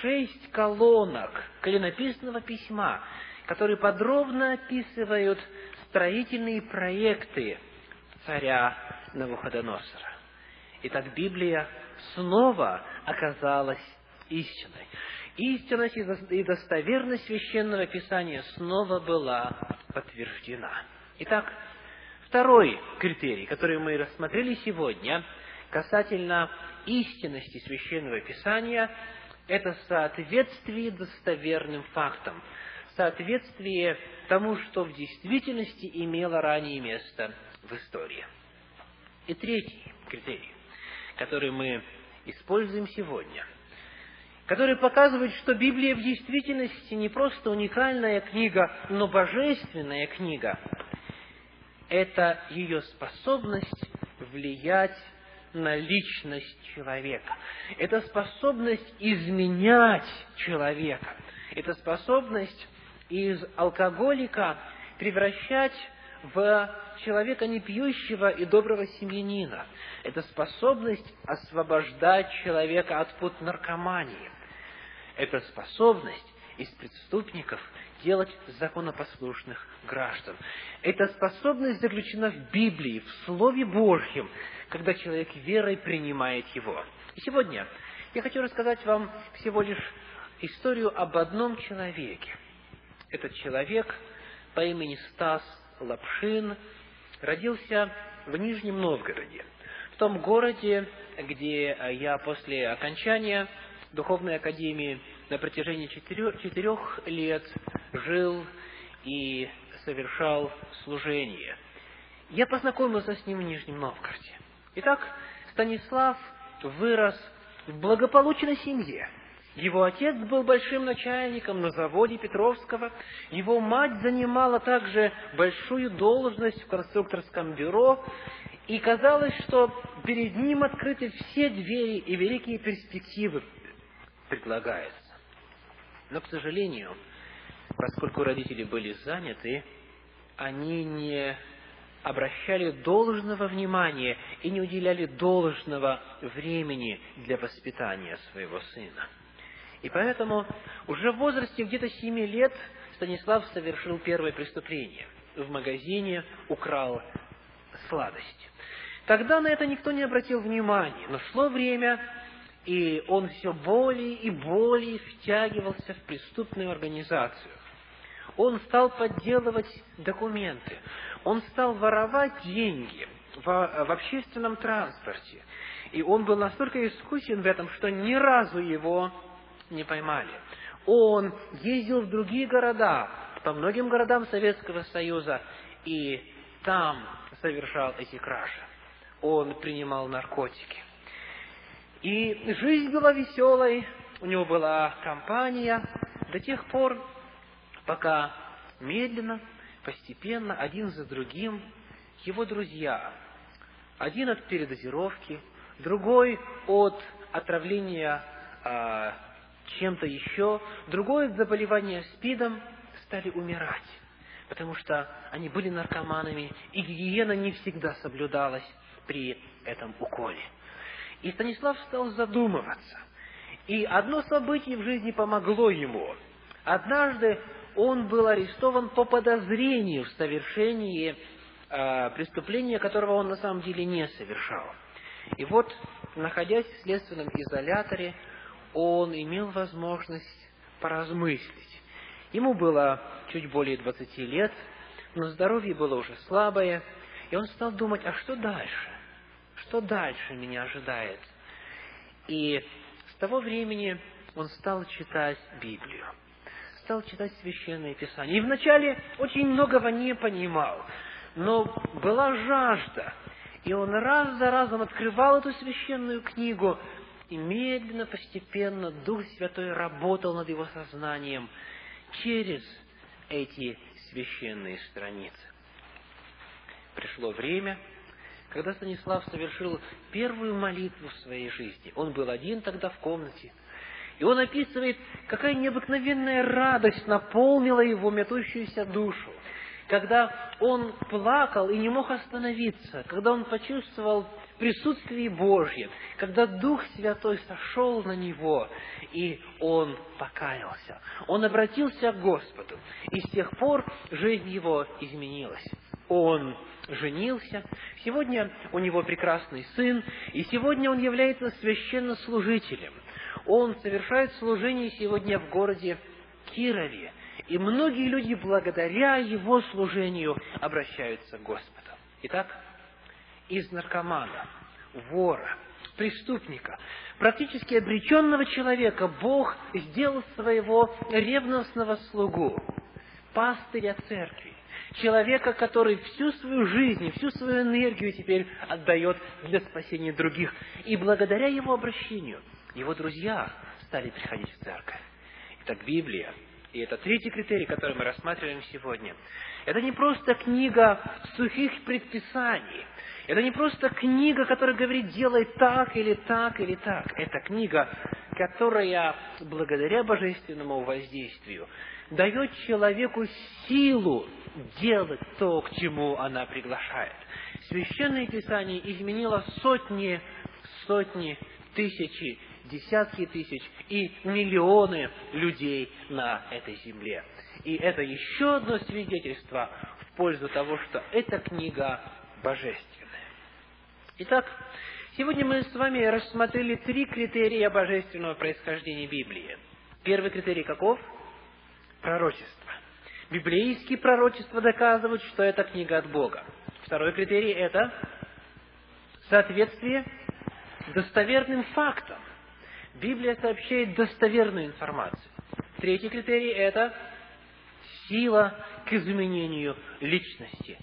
шесть колонок клинописного письма, которые подробно описывают строительные проекты царя Навуходоносора. Итак, Библия снова оказалась истиной истинность и достоверность священного писания снова была подтверждена. Итак, второй критерий, который мы рассмотрели сегодня, касательно истинности священного писания, это соответствие достоверным фактам, соответствие тому, что в действительности имело ранее место в истории. И третий критерий, который мы используем сегодня – который показывает, что Библия в действительности не просто уникальная книга, но божественная книга. Это ее способность влиять на личность человека. Это способность изменять человека. Это способность из алкоголика превращать в человека не пьющего и доброго семьянина. Это способность освобождать человека от пут наркомании. Это способность из преступников делать законопослушных граждан. Эта способность заключена в Библии, в Слове Божьем, когда человек верой принимает его. И сегодня я хочу рассказать вам всего лишь историю об одном человеке. Этот человек по имени Стас Лапшин родился в Нижнем Новгороде, в том городе, где я после окончания Духовной Академии на протяжении четырех, четырех лет жил и совершал служение. Я познакомился с ним в Нижнем Новгороде. Итак, Станислав вырос в благополучной семье. Его отец был большим начальником на заводе Петровского. Его мать занимала также большую должность в конструкторском бюро. И казалось, что перед ним открыты все двери и великие перспективы предлагаются. Но, к сожалению, поскольку родители были заняты, они не обращали должного внимания и не уделяли должного времени для воспитания своего сына. И поэтому уже в возрасте где-то семи лет Станислав совершил первое преступление. В магазине украл сладость. Тогда на это никто не обратил внимания, но шло время, и он все более и более втягивался в преступную организацию. Он стал подделывать документы, он стал воровать деньги в, в общественном транспорте. И он был настолько искусен в этом, что ни разу его не поймали. Он ездил в другие города, по многим городам Советского Союза, и там совершал эти кражи. Он принимал наркотики. И жизнь была веселой, у него была компания до тех пор, пока медленно, постепенно, один за другим, его друзья, один от передозировки, другой от отравления а, чем-то еще, другой от заболевания СПИДом, стали умирать, потому что они были наркоманами, и гигиена не всегда соблюдалась при этом уколе. И Станислав стал задумываться. И одно событие в жизни помогло ему. Однажды он был арестован по подозрению в совершении э, преступления, которого он на самом деле не совершал. И вот, находясь в следственном изоляторе, он имел возможность поразмыслить. Ему было чуть более 20 лет, но здоровье было уже слабое, и он стал думать, а что дальше? Что дальше меня ожидает? И с того времени он стал читать Библию, стал читать Священное Писание. И вначале очень многого не понимал, но была жажда, и он раз за разом открывал эту священную книгу и медленно, постепенно Дух Святой работал над его сознанием через эти священные страницы. Пришло время, когда Станислав совершил первую молитву в своей жизни. Он был один тогда в комнате. И он описывает, какая необыкновенная радость наполнила его метущуюся душу. Когда он плакал и не мог остановиться, когда он почувствовал присутствии Божьем, когда Дух Святой сошел на него, и он покаялся. Он обратился к Господу, и с тех пор жизнь его изменилась. Он женился, сегодня у него прекрасный сын, и сегодня он является священнослужителем. Он совершает служение сегодня в городе Кирове, и многие люди благодаря его служению обращаются к Господу. Итак, из наркомана, вора, преступника, практически обреченного человека Бог сделал своего ревностного слугу, пастыря церкви, человека, который всю свою жизнь, всю свою энергию теперь отдает для спасения других. И благодаря его обращению, его друзья стали приходить в церковь. Итак, Библия, и это третий критерий, который мы рассматриваем сегодня, это не просто книга сухих предписаний, Это не просто книга, которая говорит, делай так или так или так. Это книга, которая, благодаря божественному воздействию, дает человеку силу делать то, к чему она приглашает. Священное Писание изменило сотни, сотни, тысячи, десятки тысяч и миллионы людей на этой земле. И это еще одно свидетельство в пользу того, что эта книга божественная. Итак, сегодня мы с вами рассмотрели три критерия божественного происхождения Библии. Первый критерий каков? Пророчество. Библейские пророчества доказывают, что это книга от Бога. Второй критерий – это соответствие достоверным фактам. Библия сообщает достоверную информацию. Третий критерий – это сила к изменению личности.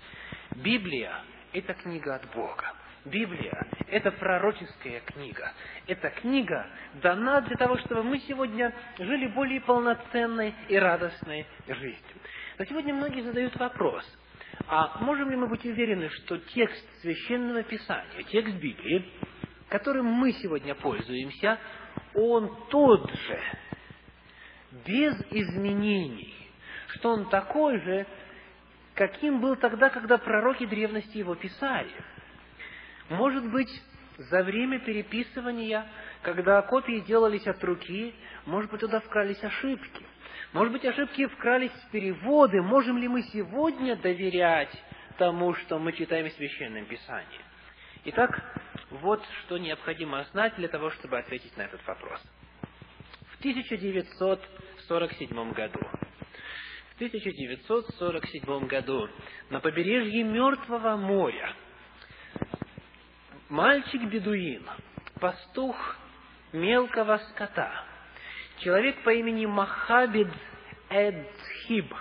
Библия – это книга от Бога. Библия – это пророческая книга. Эта книга дана для того, чтобы мы сегодня жили более полноценной и радостной жизнью. Но сегодня многие задают вопрос, а можем ли мы быть уверены, что текст Священного Писания, текст Библии, которым мы сегодня пользуемся, он тот же, без изменений, что он такой же, каким был тогда, когда пророки древности его писали – может быть, за время переписывания, когда копии делались от руки, может быть, туда вкрались ошибки. Может быть, ошибки вкрались в переводы. Можем ли мы сегодня доверять тому, что мы читаем в Священном Писании? Итак, вот что необходимо знать для того, чтобы ответить на этот вопрос. В 1947 году в 1947 году на побережье Мертвого моря Мальчик-бедуин, пастух мелкого скота, человек по имени Махабид Эдхиб,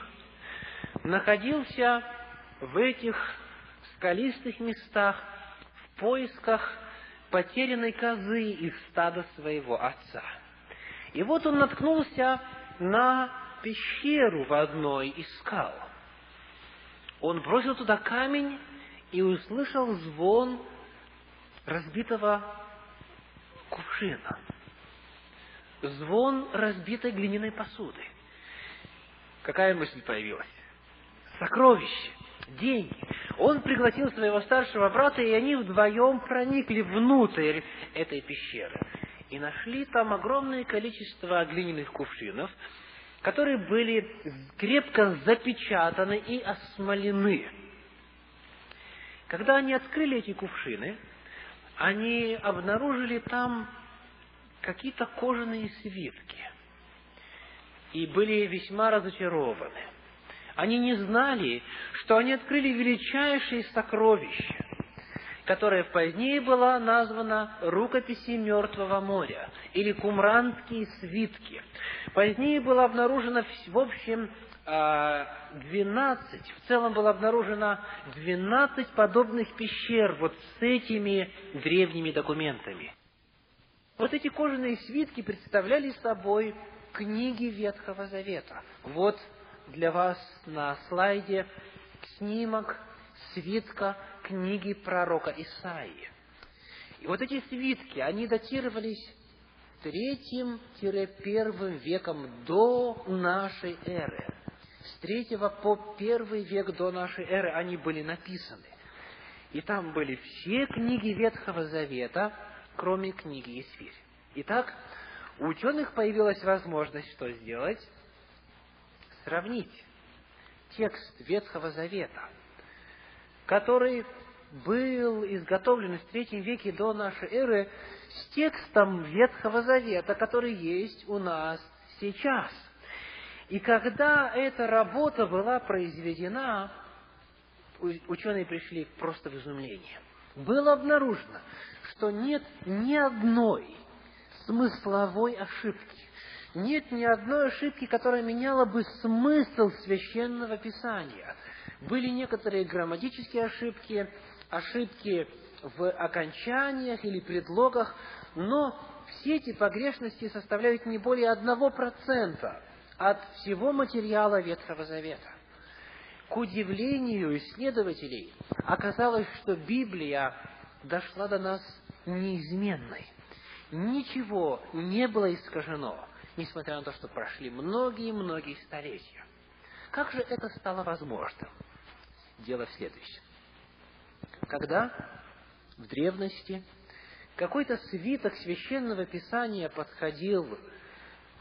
находился в этих скалистых местах в поисках потерянной козы из стада своего отца. И вот он наткнулся на пещеру в одной из скал. Он бросил туда камень и услышал звон разбитого кувшина, звон разбитой глиняной посуды. Какая мысль появилась? Сокровище, деньги. Он пригласил своего старшего брата, и они вдвоем проникли внутрь этой пещеры. И нашли там огромное количество глиняных кувшинов, которые были крепко запечатаны и осмолены. Когда они открыли эти кувшины, они обнаружили там какие-то кожаные свитки и были весьма разочарованы. Они не знали, что они открыли величайшее сокровище, которое позднее было названо «Рукописи Мертвого моря» или «Кумранские свитки». Позднее было обнаружено, в общем, 12, в целом было обнаружено 12 подобных пещер вот с этими древними документами. Вот эти кожаные свитки представляли собой книги Ветхого Завета. Вот для вас на слайде снимок свитка книги пророка Исаии. И вот эти свитки, они датировались третьим-первым веком до нашей эры с третьего по первый век до нашей эры они были написаны. И там были все книги Ветхого Завета, кроме книги Исфирь. Итак, у ученых появилась возможность что сделать? Сравнить текст Ветхого Завета, который был изготовлен в третьем веке до нашей эры, с текстом Ветхого Завета, который есть у нас сейчас – и когда эта работа была произведена, ученые пришли просто в изумление. Было обнаружено, что нет ни одной смысловой ошибки, нет ни одной ошибки, которая меняла бы смысл священного писания. Были некоторые грамматические ошибки, ошибки в окончаниях или предлогах, но все эти погрешности составляют не более одного процента от всего материала Ветхого Завета. к удивлению исследователей, оказалось, что Библия дошла до нас неизменной. Ничего не было искажено, несмотря на то, что прошли многие-многие столетия. Как же это стало возможным? Дело в следующем. Когда в древности какой-то свиток священного писания подходил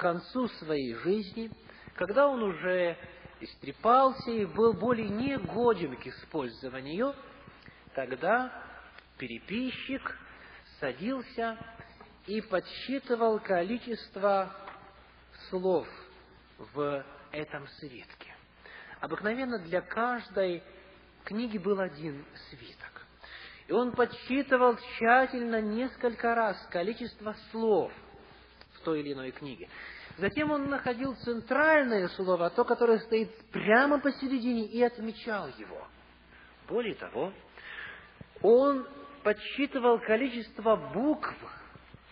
концу своей жизни, когда он уже истрепался и был более негоден к использованию, тогда переписчик садился и подсчитывал количество слов в этом свитке. Обыкновенно для каждой книги был один свиток. И он подсчитывал тщательно несколько раз количество слов той или иной книге. Затем он находил центральное слово, то, которое стоит прямо посередине, и отмечал его. Более того, он подсчитывал количество букв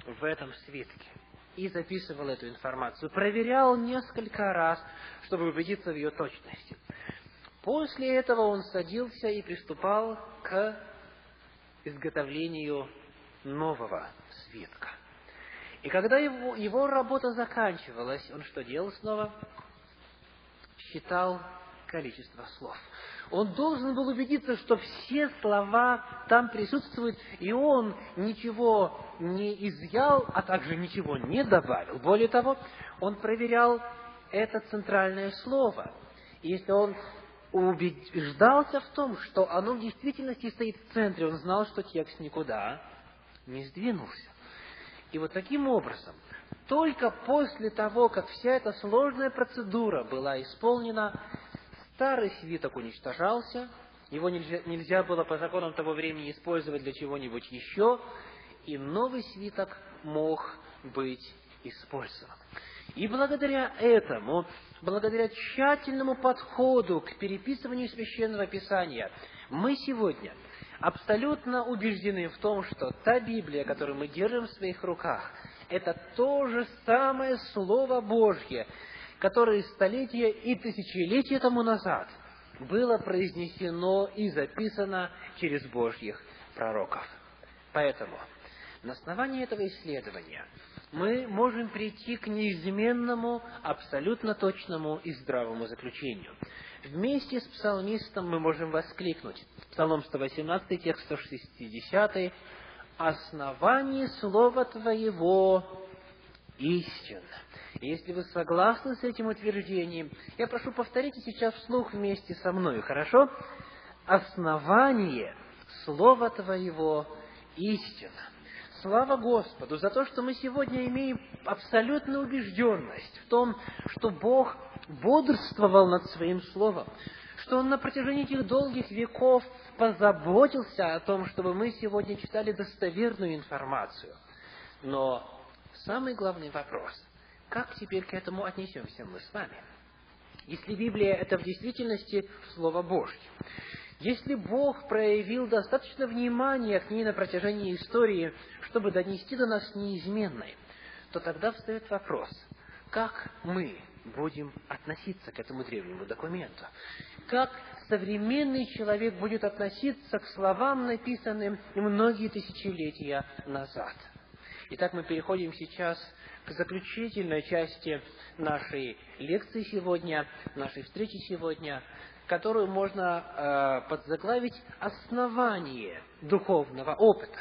в этом свитке и записывал эту информацию, проверял несколько раз, чтобы убедиться в ее точности. После этого он садился и приступал к изготовлению нового свитка. И когда его, его работа заканчивалась, он что делал снова? Считал количество слов. Он должен был убедиться, что все слова там присутствуют, и он ничего не изъял, а также ничего не добавил. Более того, он проверял это центральное слово. И если он убеждался в том, что оно в действительности стоит в центре, он знал, что текст никуда не сдвинулся. И вот таким образом, только после того, как вся эта сложная процедура была исполнена, старый свиток уничтожался, его нельзя, нельзя было по законам того времени использовать для чего-нибудь еще, и новый свиток мог быть использован. И благодаря этому, благодаря тщательному подходу к переписыванию священного писания, мы сегодня – абсолютно убеждены в том, что та Библия, которую мы держим в своих руках, это то же самое Слово Божье, которое столетия и тысячелетия тому назад было произнесено и записано через Божьих пророков. Поэтому на основании этого исследования мы можем прийти к неизменному, абсолютно точному и здравому заключению. Вместе с псалмистом мы можем воскликнуть. Псалом 118, текст 160. «Основание Слова Твоего истинно». Если вы согласны с этим утверждением, я прошу повторите сейчас вслух вместе со мной, хорошо? Основание Слова Твоего истинно. Слава Господу за то, что мы сегодня имеем абсолютную убежденность в том, что Бог бодрствовал над Своим Словом, что Он на протяжении этих долгих веков позаботился о том, чтобы мы сегодня читали достоверную информацию. Но самый главный вопрос, как теперь к этому отнесемся мы с вами? Если Библия – это в действительности Слово Божье, если Бог проявил достаточно внимания к ней на протяжении истории, чтобы донести до нас неизменной, то тогда встает вопрос, как мы будем относиться к этому древнему документу? Как современный человек будет относиться к словам, написанным многие тысячелетия назад? Итак, мы переходим сейчас к заключительной части нашей лекции сегодня, нашей встречи сегодня – которую можно э, подзаглавить «Основание духовного опыта».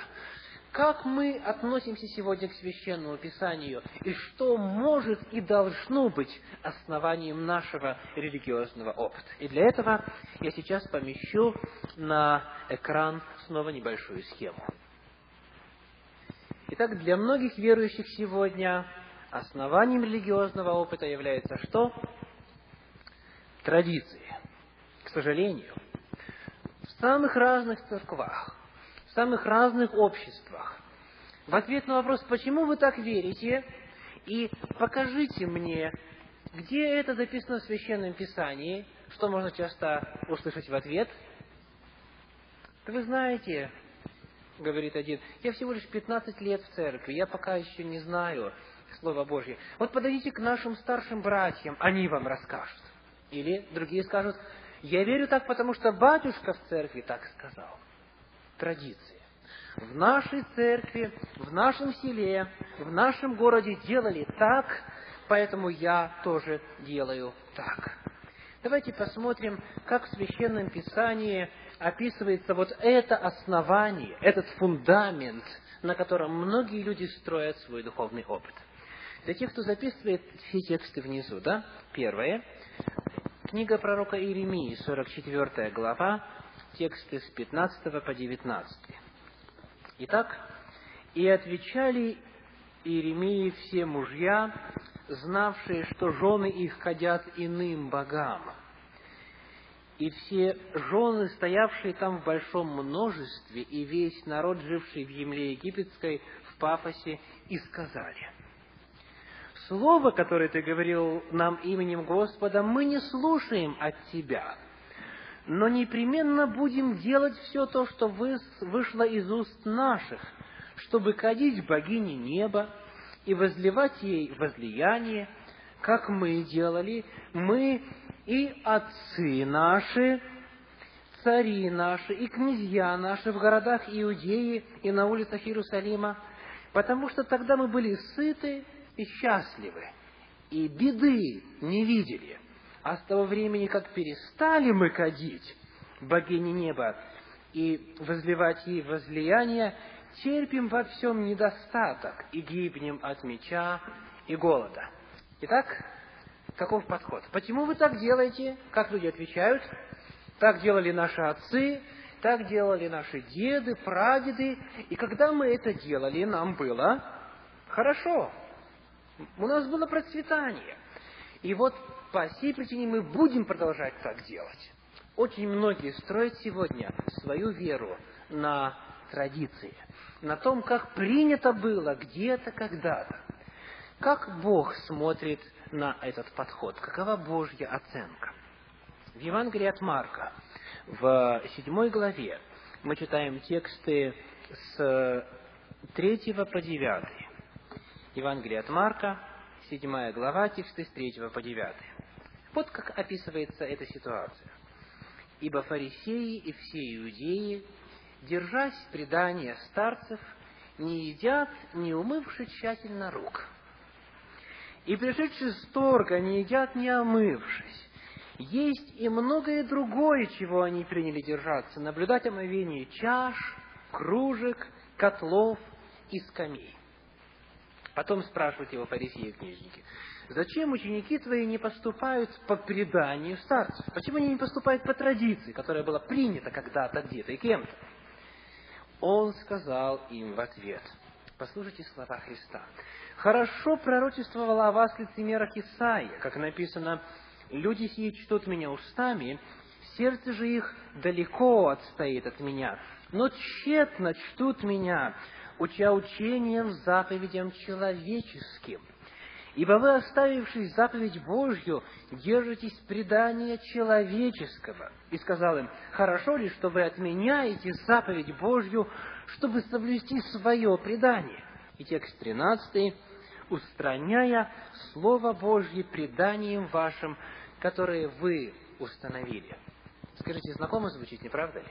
Как мы относимся сегодня к Священному Писанию и что может и должно быть основанием нашего религиозного опыта. И для этого я сейчас помещу на экран снова небольшую схему. Итак, для многих верующих сегодня основанием религиозного опыта является что? Традиции к сожалению, в самых разных церквах, в самых разных обществах, в ответ на вопрос, почему вы так верите, и покажите мне, где это записано в Священном Писании, что можно часто услышать в ответ. Вы знаете, говорит один, я всего лишь 15 лет в церкви, я пока еще не знаю Слово Божье. Вот подойдите к нашим старшим братьям, они вам расскажут. Или другие скажут, Я верю так, потому что батюшка в церкви так сказал. Традиция. В нашей церкви, в нашем селе, в нашем городе делали так, поэтому я тоже делаю так. Давайте посмотрим, как в Священном Писании описывается вот это основание, этот фундамент, на котором многие люди строят свой духовный опыт. Для тех, кто записывает все тексты внизу, да? Первое. Книга пророка Иеремии, 44 глава, тексты с 15 по 19. Итак, «И отвечали Иеремии все мужья, знавшие, что жены их ходят иным богам, и все жены, стоявшие там в большом множестве, и весь народ, живший в земле египетской, в Пафосе, и сказали, «Слово, которое ты говорил нам именем Господа, мы не слушаем от тебя, но непременно будем делать все то, что вышло из уст наших, чтобы кадить богине неба и возливать ей возлияние, как мы делали, мы и отцы наши, цари наши, и князья наши в городах Иудеи и на улицах Иерусалима, потому что тогда мы были сыты и счастливы, и беды не видели. А с того времени, как перестали мы кадить богини неба и возливать ей возлияние, терпим во всем недостаток и гибнем от меча и голода. Итак, каков подход? Почему вы так делаете? Как люди отвечают? Так делали наши отцы, так делали наши деды, прадеды. И когда мы это делали, нам было хорошо. У нас было процветание. И вот по сей причине мы будем продолжать так делать. Очень многие строят сегодня свою веру на традиции, на том, как принято было где-то, когда-то. Как Бог смотрит на этот подход? Какова Божья оценка? В Евангелии от Марка, в седьмой главе, мы читаем тексты с третьего по девятый. Евангелие от Марка, седьмая глава, тексты с третьего по девятый. Вот как описывается эта ситуация. «Ибо фарисеи и все иудеи, держась предания старцев, не едят, не умывши тщательно рук» и пришедшие с торга не едят, не омывшись. Есть и многое другое, чего они приняли держаться, наблюдать омовение чаш, кружек, котлов и скамей. Потом спрашивают его фарисеи и книжники, зачем ученики твои не поступают по преданию старцев? Почему они не поступают по традиции, которая была принята когда-то где-то и кем-то? Он сказал им в ответ, послушайте слова Христа, Хорошо пророчествовала о вас лицемерах Исаия, как написано, «Люди сии чтут меня устами, сердце же их далеко отстоит от меня, но тщетно чтут меня, уча учением, заповедям человеческим. Ибо вы, оставившись заповедь Божью, держитесь предания человеческого. И сказал им, хорошо ли, что вы отменяете заповедь Божью, чтобы соблюсти свое предание? И текст 13 устраняя Слово Божье преданием вашим, которое вы установили. Скажите, знакомо звучит, не правда ли?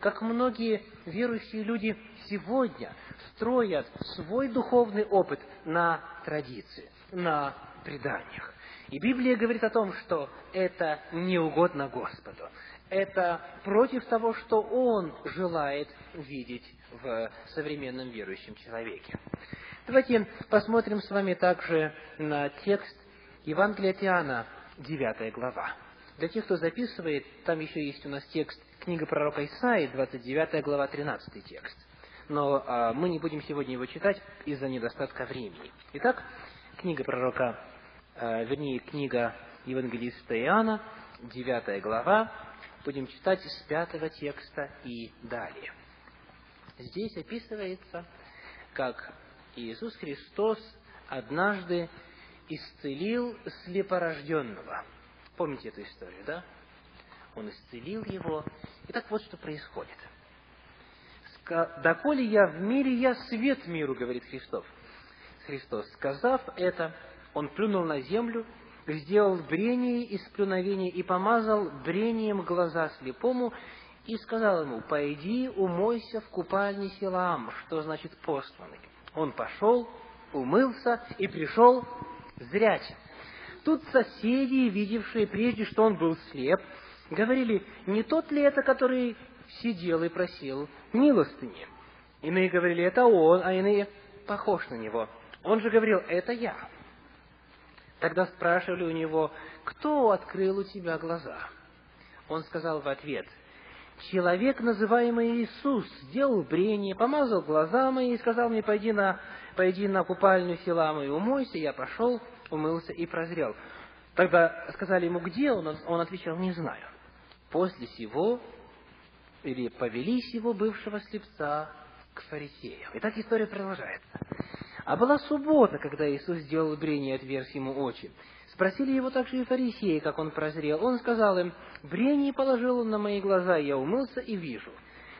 Как многие верующие люди сегодня строят свой духовный опыт на традиции, на преданиях. И Библия говорит о том, что это не угодно Господу. Это против того, что Он желает видеть в современном верующем человеке. Давайте посмотрим с вами также на текст Евангелия от Иоанна, 9 глава. Для тех, кто записывает, там еще есть у нас текст книга пророка Исаии, 29 глава, 13 текст. Но а, мы не будем сегодня его читать из-за недостатка времени. Итак, книга пророка, а, вернее, книга Евангелиста Иоанна, 9 глава, будем читать с 5 текста и далее. Здесь описывается, как Иисус Христос однажды исцелил слепорожденного. Помните эту историю, да? Он исцелил его. И так вот что происходит. «Доколе я в мире, я свет миру», — говорит Христос. Христос, сказав это, он плюнул на землю сделал брение из плюновения и помазал брением глаза слепому, и сказал ему, «Пойди, умойся в купальне Силаам», что значит «посланный». Он пошел, умылся и пришел зрячим. Тут соседи, видевшие прежде, что он был слеп, говорили, не тот ли это, который сидел и просил милостыни? Иные говорили, это он, а иные похож на него. Он же говорил, это я. Тогда спрашивали у него, кто открыл у тебя глаза? Он сказал в ответ, человек, называемый Иисус, сделал брение, помазал глаза мои и сказал мне, пойди на, пойди на купальню Силама и умойся. Я пошел, умылся и прозрел. Тогда сказали ему, где он? Он отвечал, не знаю. После сего, или повели сего бывшего слепца к фарисеям. И так история продолжается. А была суббота, когда Иисус сделал брение, отверз ему очи. Спросили его также и фарисеи, как он прозрел. Он сказал им, брение положил он на мои глаза, я умылся и вижу.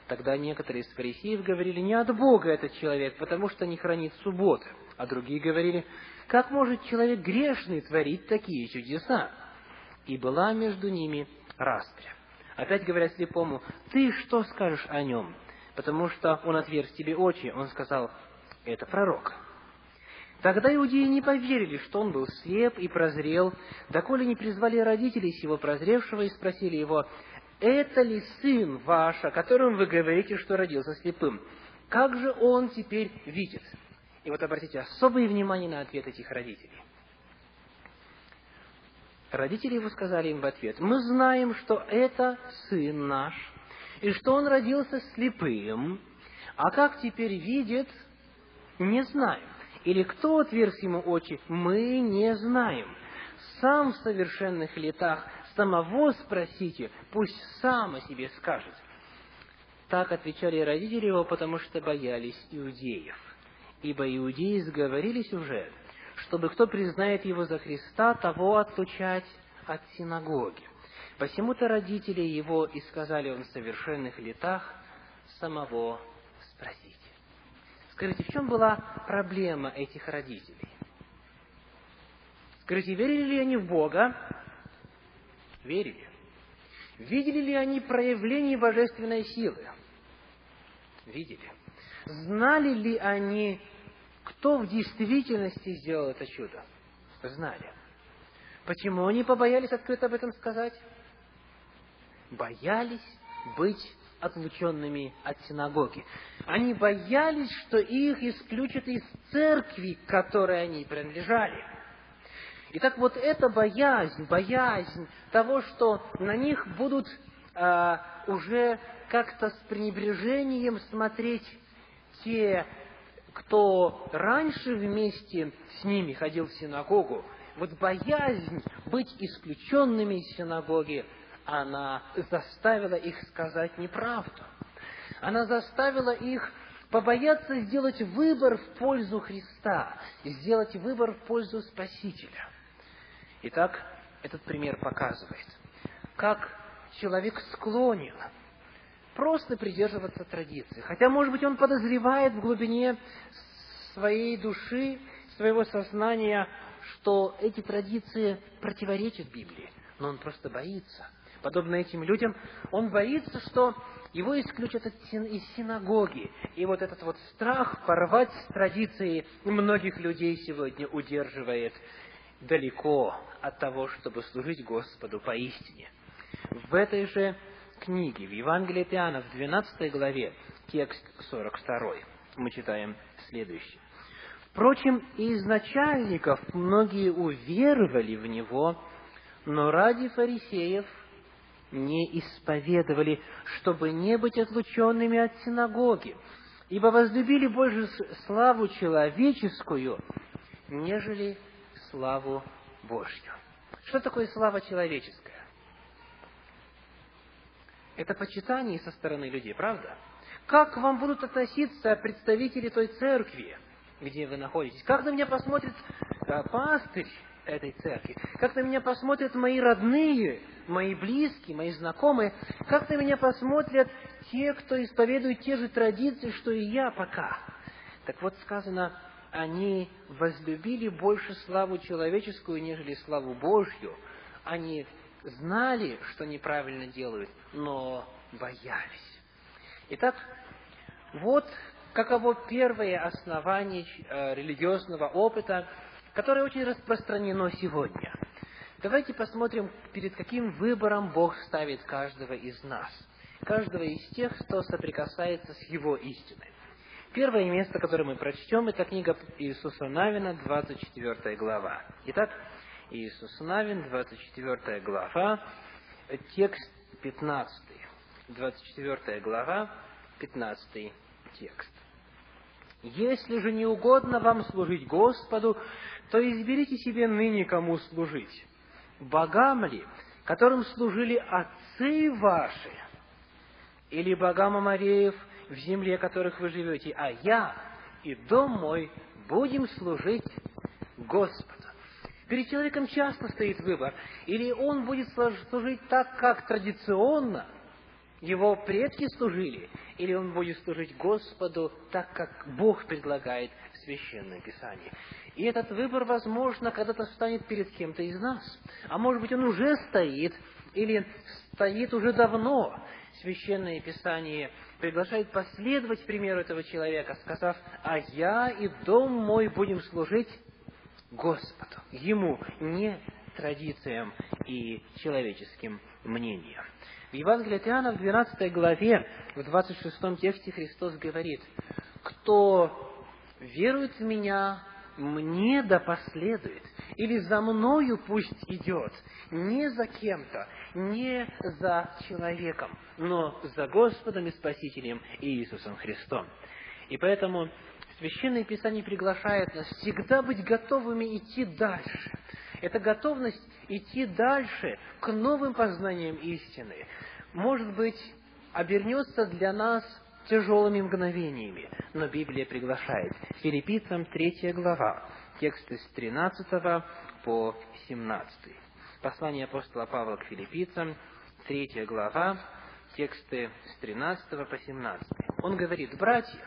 Тогда некоторые из фарисеев говорили, не от Бога этот человек, потому что не хранит субботы. А другие говорили, как может человек грешный творить такие чудеса? И была между ними распря. Опять говорят слепому, ты что скажешь о нем? Потому что он отверз тебе очи. Он сказал, это пророк. Тогда иудеи не поверили, что он был слеп и прозрел, доколе не призвали родителей сего прозревшего и спросили его, «Это ли сын ваш, о котором вы говорите, что родился слепым? Как же он теперь видит?» И вот обратите особое внимание на ответ этих родителей. Родители его сказали им в ответ, «Мы знаем, что это сын наш, и что он родился слепым, а как теперь видит, не знаем. Или кто отверг ему очи, мы не знаем. Сам в совершенных летах самого спросите, пусть сам о себе скажет. Так отвечали родители его, потому что боялись иудеев. Ибо иудеи сговорились уже, чтобы кто признает его за Христа, того отлучать от синагоги. Посему-то родители его и сказали он в совершенных летах самого спросить. Скажите, в чем была проблема этих родителей? Скажите, верили ли они в Бога? Верили. Видели ли они проявление божественной силы? Видели. Знали ли они, кто в действительности сделал это чудо? Знали. Почему они побоялись открыто об этом сказать? Боялись быть отлученными от синагоги. Они боялись, что их исключат из церкви, к которой они принадлежали. Итак, вот эта боязнь, боязнь того, что на них будут а, уже как-то с пренебрежением смотреть те, кто раньше вместе с ними ходил в синагогу, вот боязнь быть исключенными из синагоги, она заставила их сказать неправду. Она заставила их побояться сделать выбор в пользу Христа, сделать выбор в пользу Спасителя. Итак, этот пример показывает, как человек склонен просто придерживаться традиции. Хотя, может быть, он подозревает в глубине своей души, своего сознания, что эти традиции противоречат Библии, но он просто боится – подобно этим людям, он боится, что его исключат из синагоги. И вот этот вот страх порвать с традицией многих людей сегодня удерживает далеко от того, чтобы служить Господу поистине. В этой же книге, в Евангелии от Иоанна, в 12 главе, текст 42, мы читаем следующее. Впрочем, из начальников многие уверовали в Него, но ради фарисеев не исповедовали, чтобы не быть отлученными от синагоги, ибо возлюбили больше славу человеческую, нежели славу Божью. Что такое слава человеческая? Это почитание со стороны людей, правда? Как к вам будут относиться представители той церкви, где вы находитесь? Как на меня посмотрит э, пастырь этой церкви? Как на меня посмотрят мои родные, мои близкие, мои знакомые? Как на меня посмотрят те, кто исповедует те же традиции, что и я пока? Так вот сказано, они возлюбили больше славу человеческую, нежели славу Божью. Они знали, что неправильно делают, но боялись. Итак, вот каково первое основание э, религиозного опыта, которое очень распространено сегодня. Давайте посмотрим, перед каким выбором Бог ставит каждого из нас, каждого из тех, кто соприкасается с Его истиной. Первое место, которое мы прочтем, это книга Иисуса Навина, 24 глава. Итак, Иисус Навин, 24 глава, текст 15. 24 глава, 15 текст. «Если же не угодно вам служить Господу, то изберите себе ныне, кому служить. Богам ли, которым служили отцы ваши, или богам Амареев, в земле, которых вы живете, а я и дом мой будем служить Господу. Перед человеком часто стоит выбор. Или он будет служить так, как традиционно его предки служили, или он будет служить Господу так, как Бог предлагает в Священном Писании. И этот выбор, возможно, когда-то станет перед кем-то из нас. А может быть, он уже стоит, или стоит уже давно. Священное Писание приглашает последовать примеру этого человека, сказав, «А я и дом мой будем служить Господу, Ему, не традициям и человеческим мнениям». В Евангелии от Иоанна в 12 главе, в 26 тексте Христос говорит, «Кто верует в Меня, мне да последует, или за мною пусть идет, не за кем-то, не за человеком, но за Господом и Спасителем Иисусом Христом. И поэтому Священное Писание приглашает нас всегда быть готовыми идти дальше. Это готовность идти дальше к новым познаниям истины. Может быть, обернется для нас тяжелыми мгновениями, но Библия приглашает. Филиппийцам 3 глава, тексты с 13 по 17. Послание апостола Павла к филиппийцам, 3 глава, тексты с 13 по 17. Он говорит, «Братья,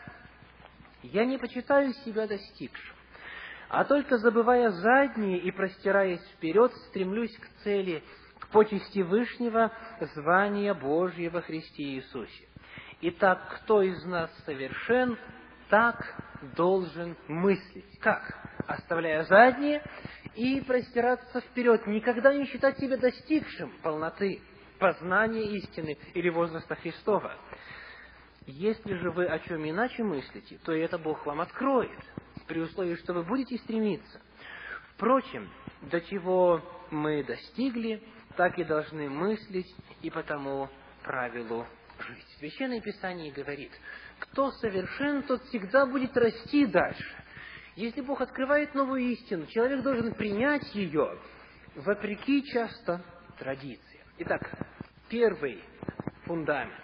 я не почитаю себя достигшим, а только забывая задние и простираясь вперед, стремлюсь к цели, к почести Вышнего звания Божьего Христе Иисусе. Итак, кто из нас совершен, так должен мыслить. Как? Оставляя задние и простираться вперед, никогда не считать себя достигшим полноты познания истины или возраста Христова. Если же вы о чем иначе мыслите, то это Бог вам откроет, при условии, что вы будете стремиться. Впрочем, до чего мы достигли, так и должны мыслить, и по тому правилу жить. Священное Писание говорит, кто совершен, тот всегда будет расти дальше. Если Бог открывает новую истину, человек должен принять ее, вопреки часто традиции. Итак, первый фундамент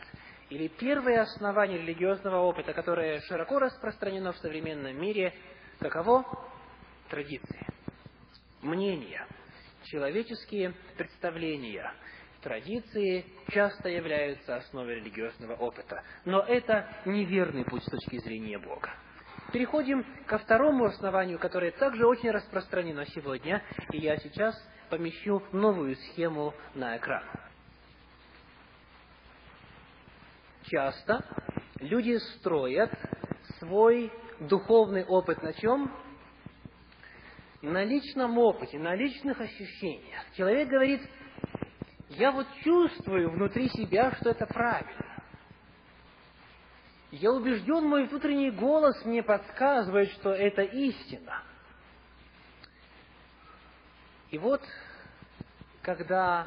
или первое основание религиозного опыта, которое широко распространено в современном мире, каково? Традиции, мнения, человеческие представления – Традиции часто являются основой религиозного опыта, но это неверный путь с точки зрения Бога. Переходим ко второму основанию, которое также очень распространено сегодня, и я сейчас помещу новую схему на экран. Часто люди строят свой духовный опыт на чем? На личном опыте, на личных ощущениях. Человек говорит, я вот чувствую внутри себя, что это правильно. Я убежден, мой внутренний голос мне подсказывает, что это истина. И вот, когда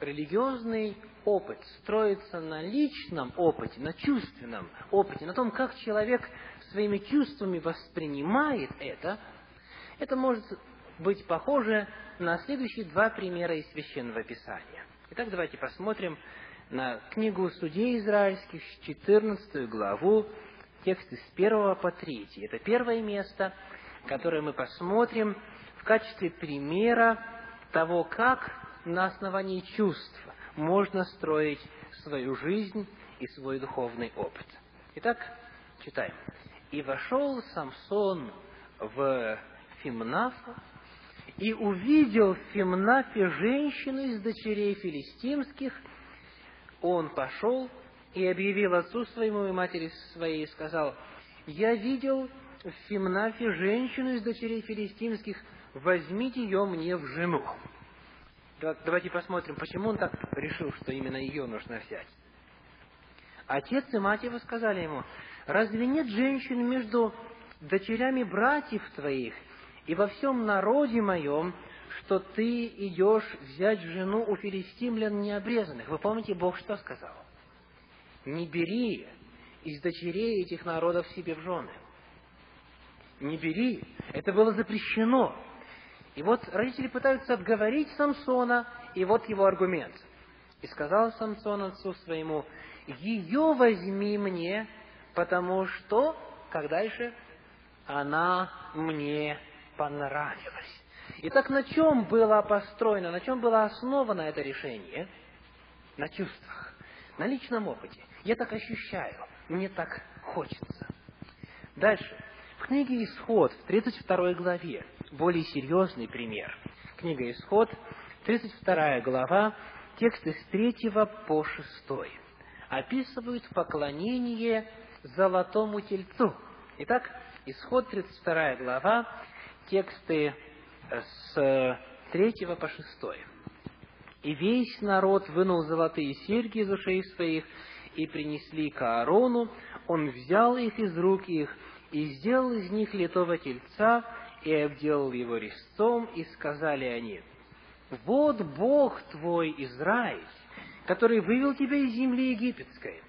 религиозный опыт строится на личном опыте, на чувственном опыте, на том, как человек своими чувствами воспринимает это, это может быть похоже на следующие два примера из Священного Писания. Итак, давайте посмотрим на книгу Судей Израильских, 14 главу, тексты с 1 по 3. Это первое место, которое мы посмотрим в качестве примера того, как на основании чувств можно строить свою жизнь и свой духовный опыт. Итак, читаем. «И вошел Самсон в Фимнафу и увидел в Фимнафе женщину из дочерей филистимских, он пошел и объявил отцу своему и матери своей, и сказал, «Я видел в Фимнафе женщину из дочерей филистимских, возьмите ее мне в жену». Давайте посмотрим, почему он так решил, что именно ее нужно взять. Отец и мать его сказали ему, разве нет женщин между дочерями братьев твоих и во всем народе моем, что ты идешь взять жену у филистимлян необрезанных? Вы помните, Бог что сказал? Не бери из дочерей этих народов себе в жены. Не бери. Это было запрещено. И вот родители пытаются отговорить Самсона, и вот его аргумент. И сказал Самсон отцу своему, ее возьми мне, потому что, как дальше, она мне понравилась. Итак, на чем было построено, на чем было основано это решение? На чувствах, на личном опыте. Я так ощущаю, мне так хочется. Дальше. В книге «Исход» в 32 главе более серьезный пример. Книга Исход, 32 глава, тексты с 3 по 6 описывают поклонение золотому тельцу. Итак, Исход, 32 глава, тексты с 3 по 6. «И весь народ вынул золотые серьги из ушей своих, и принесли к Аарону, он взял их из рук их, и сделал из них литого тельца, и обделал его резцом, и сказали они, «Вот Бог твой, Израиль, который вывел тебя из земли египетской».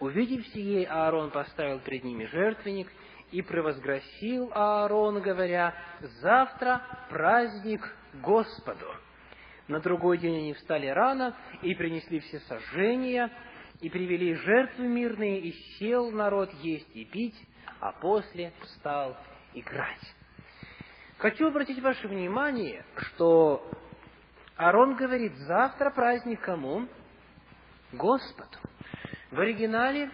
Увидев сие, Аарон поставил пред ними жертвенник и провозгласил Аарон, говоря, «Завтра праздник Господу». На другой день они встали рано и принесли все сожжения, и привели жертвы мирные, и сел народ есть и пить, а после встал играть. Хочу обратить ваше внимание, что Аарон говорит, завтра праздник кому? Господу. В оригинале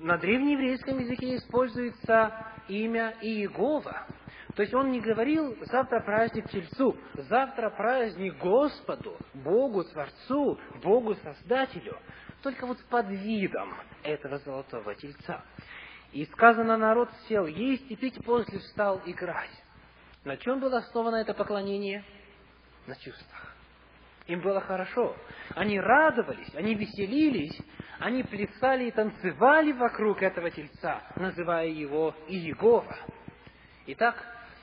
на древнееврейском языке используется имя Иегова. То есть он не говорил «завтра праздник Тельцу», «завтра праздник Господу, Богу Творцу, Богу Создателю», только вот под видом этого золотого Тельца. И сказано, народ сел есть и пить, после встал играть. На чем было основано это поклонение? На чувствах. Им было хорошо. Они радовались, они веселились, они плясали и танцевали вокруг этого тельца, называя его Иегова. Итак,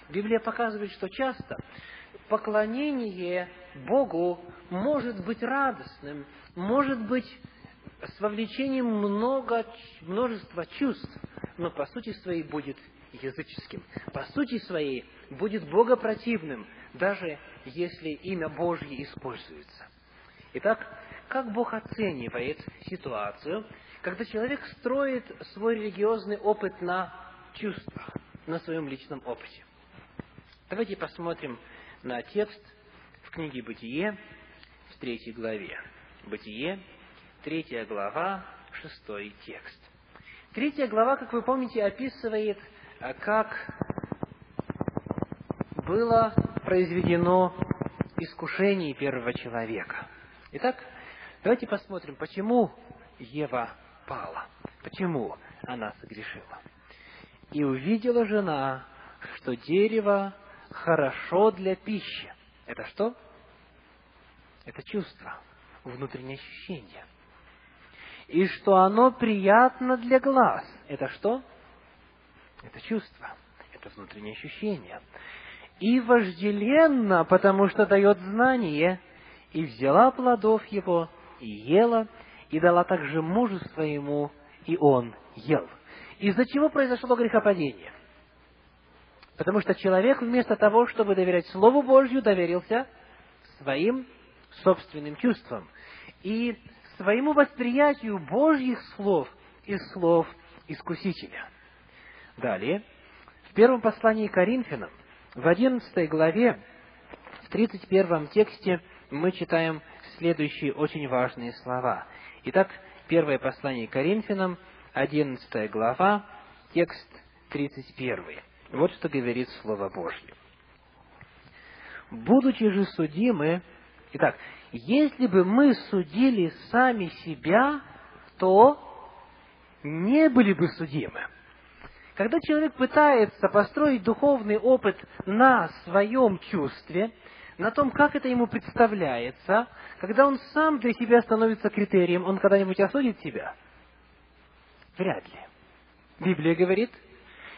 Библия показывает, что часто поклонение Богу может быть радостным, может быть с вовлечением много, множества чувств, но по сути своей будет языческим. По сути своей будет богопротивным, даже если имя Божье используется. Итак, как Бог оценивает ситуацию, когда человек строит свой религиозный опыт на чувствах, на своем личном опыте? Давайте посмотрим на текст в книге «Бытие» в третьей главе. «Бытие», третья глава, шестой текст. Третья глава, как вы помните, описывает, как было произведено искушение первого человека. Итак, давайте посмотрим, почему Ева пала, почему она согрешила. И увидела жена, что дерево хорошо для пищи. Это что? Это чувство, внутреннее ощущение. И что оно приятно для глаз. Это что? Это чувство, это внутреннее ощущение. И вожделенно, потому что дает знание, и взяла плодов его, и ела, и дала также мужу своему, и он ел. Из-за чего произошло грехопадение? Потому что человек вместо того, чтобы доверять Слову Божью, доверился своим собственным чувствам и своему восприятию Божьих слов из слов Искусителя. Далее, в первом послании Коринфянам, в одиннадцатой главе, в тридцать первом тексте мы читаем следующие очень важные слова. Итак, первое послание Коринфянам, одиннадцатая глава, текст тридцать первый. Вот что говорит Слово Божье. Будучи же судимы, итак, если бы мы судили сами себя, то не были бы судимы. Когда человек пытается построить духовный опыт на своем чувстве, на том, как это ему представляется, когда он сам для себя становится критерием, он когда-нибудь осудит себя? Вряд ли. Библия говорит,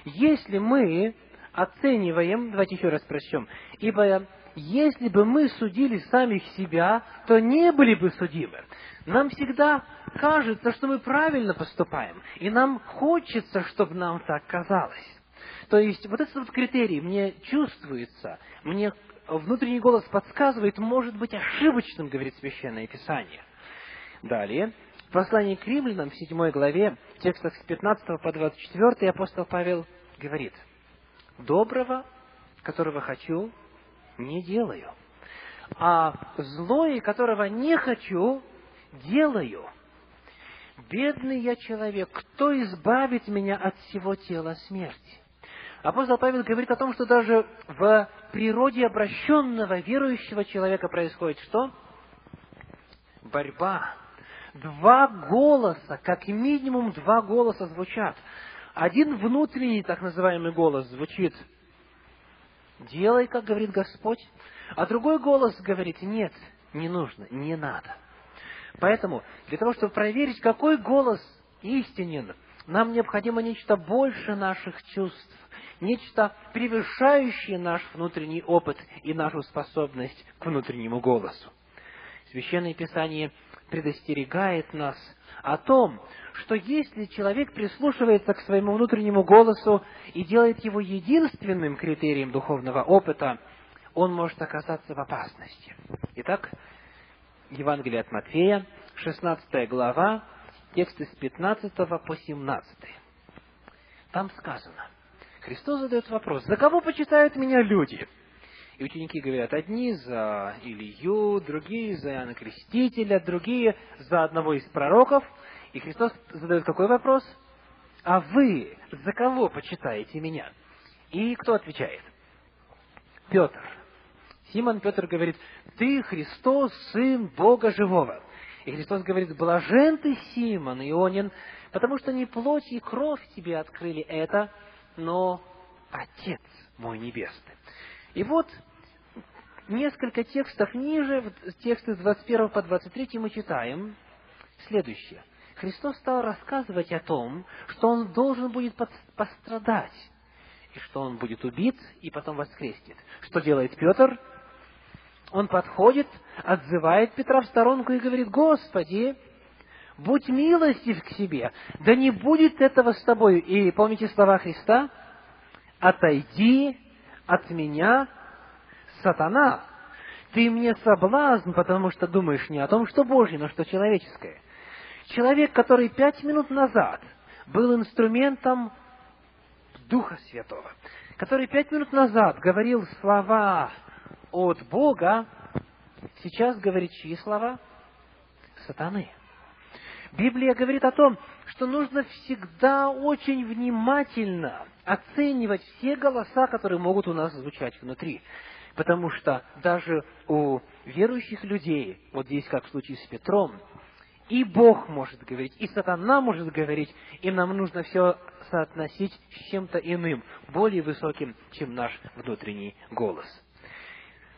если мы оцениваем, давайте еще раз прочтем, ибо если бы мы судили самих себя, то не были бы судимы. Нам всегда кажется, что мы правильно поступаем, и нам хочется, чтобы нам так казалось. То есть вот этот вот критерий мне чувствуется, мне внутренний голос подсказывает, может быть ошибочным, говорит Священное Писание. Далее, в послании к римлянам, в 7 главе, в текстах с 15 по 24, апостол Павел говорит, «Доброго, которого хочу, не делаю, а злое, которого не хочу, делаю. Бедный я человек, кто избавит меня от всего тела смерти?» Апостол Павел говорит о том, что даже в природе обращенного верующего человека происходит что? Борьба. Два голоса, как минимум два голоса звучат. Один внутренний, так называемый голос звучит «делай, как говорит Господь», а другой голос говорит «нет, не нужно, не надо». Поэтому, для того, чтобы проверить, какой голос истинен, нам необходимо нечто больше наших чувств, нечто превышающее наш внутренний опыт и нашу способность к внутреннему голосу. Священное Писание предостерегает нас о том, что если человек прислушивается к своему внутреннему голосу и делает его единственным критерием духовного опыта, он может оказаться в опасности. Итак, Евангелие от Матфея, 16 глава, тексты с 15 по 17. Там сказано, Христос задает вопрос, за кого почитают меня люди? И ученики говорят, одни за Илью, другие за Иоанна Крестителя, другие за одного из пророков. И Христос задает какой вопрос? А вы за кого почитаете меня? И кто отвечает? Петр. Симон Петр говорит, ты Христос, Сын Бога Живого. И Христос говорит, блажен ты, Симон Ионин, потому что не плоть и кровь тебе открыли это, но Отец мой Небесный. И вот несколько текстов ниже, тексты с 21 по 23 мы читаем следующее. Христос стал рассказывать о том, что Он должен будет пострадать, и что Он будет убит, и потом воскреснет. Что делает Петр? Он подходит, отзывает Петра в сторонку и говорит, «Господи, будь милостив к себе, да не будет этого с тобой». И помните слова Христа? «Отойди от меня, сатана, ты мне соблазн, потому что думаешь не о том, что Божье, но что человеческое». Человек, который пять минут назад был инструментом Духа Святого, который пять минут назад говорил слова от Бога, сейчас говорит чьи слова? Сатаны. Библия говорит о том, что нужно всегда очень внимательно оценивать все голоса, которые могут у нас звучать внутри. Потому что даже у верующих людей, вот здесь как в случае с Петром, и Бог может говорить, и сатана может говорить, и нам нужно все соотносить с чем-то иным, более высоким, чем наш внутренний голос.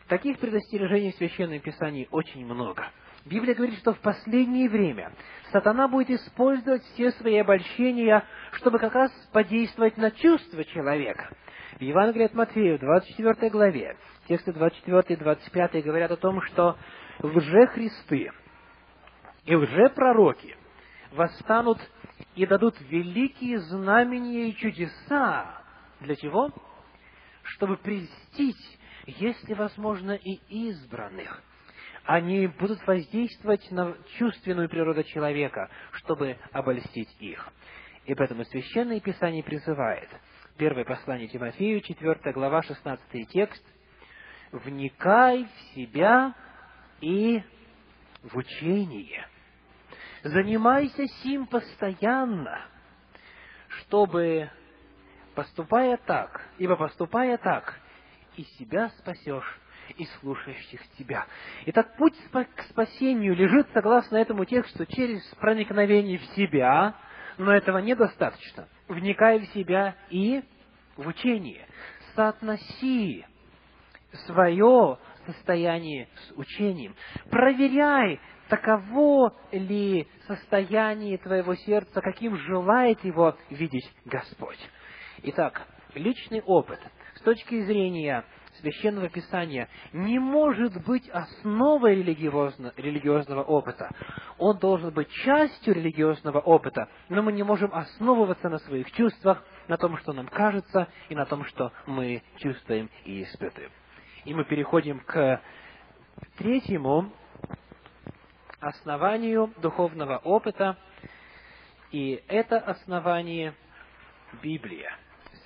Таких предостережений в Священном Писании очень много. Библия говорит, что в последнее время сатана будет использовать все свои обольщения, чтобы как раз подействовать на чувства человека. В Евангелии от Матфея, в 24 главе, тексты 24 и 25 говорят о том, что лже-христы и лже-пророки восстанут и дадут великие знамения и чудеса. Для чего? Чтобы прельстить если возможно, и избранных. Они будут воздействовать на чувственную природу человека, чтобы обольстить их. И поэтому Священное Писание призывает, первое послание Тимофею, 4 глава, 16 текст, «Вникай в себя и в учение. Занимайся сим постоянно, чтобы поступая так, ибо поступая так, и себя спасешь, и слушающих тебя. Итак, путь к спасению лежит, согласно этому тексту, через проникновение в себя, но этого недостаточно. Вникай в себя и в учение. Соотноси свое состояние с учением. Проверяй, таково ли состояние твоего сердца, каким желает его видеть Господь. Итак, личный опыт с точки зрения Священного Писания не может быть основой религиозно, религиозного опыта. Он должен быть частью религиозного опыта, но мы не можем основываться на своих чувствах, на том, что нам кажется, и на том, что мы чувствуем и испытываем. И мы переходим к третьему основанию духовного опыта, и это основание Библия,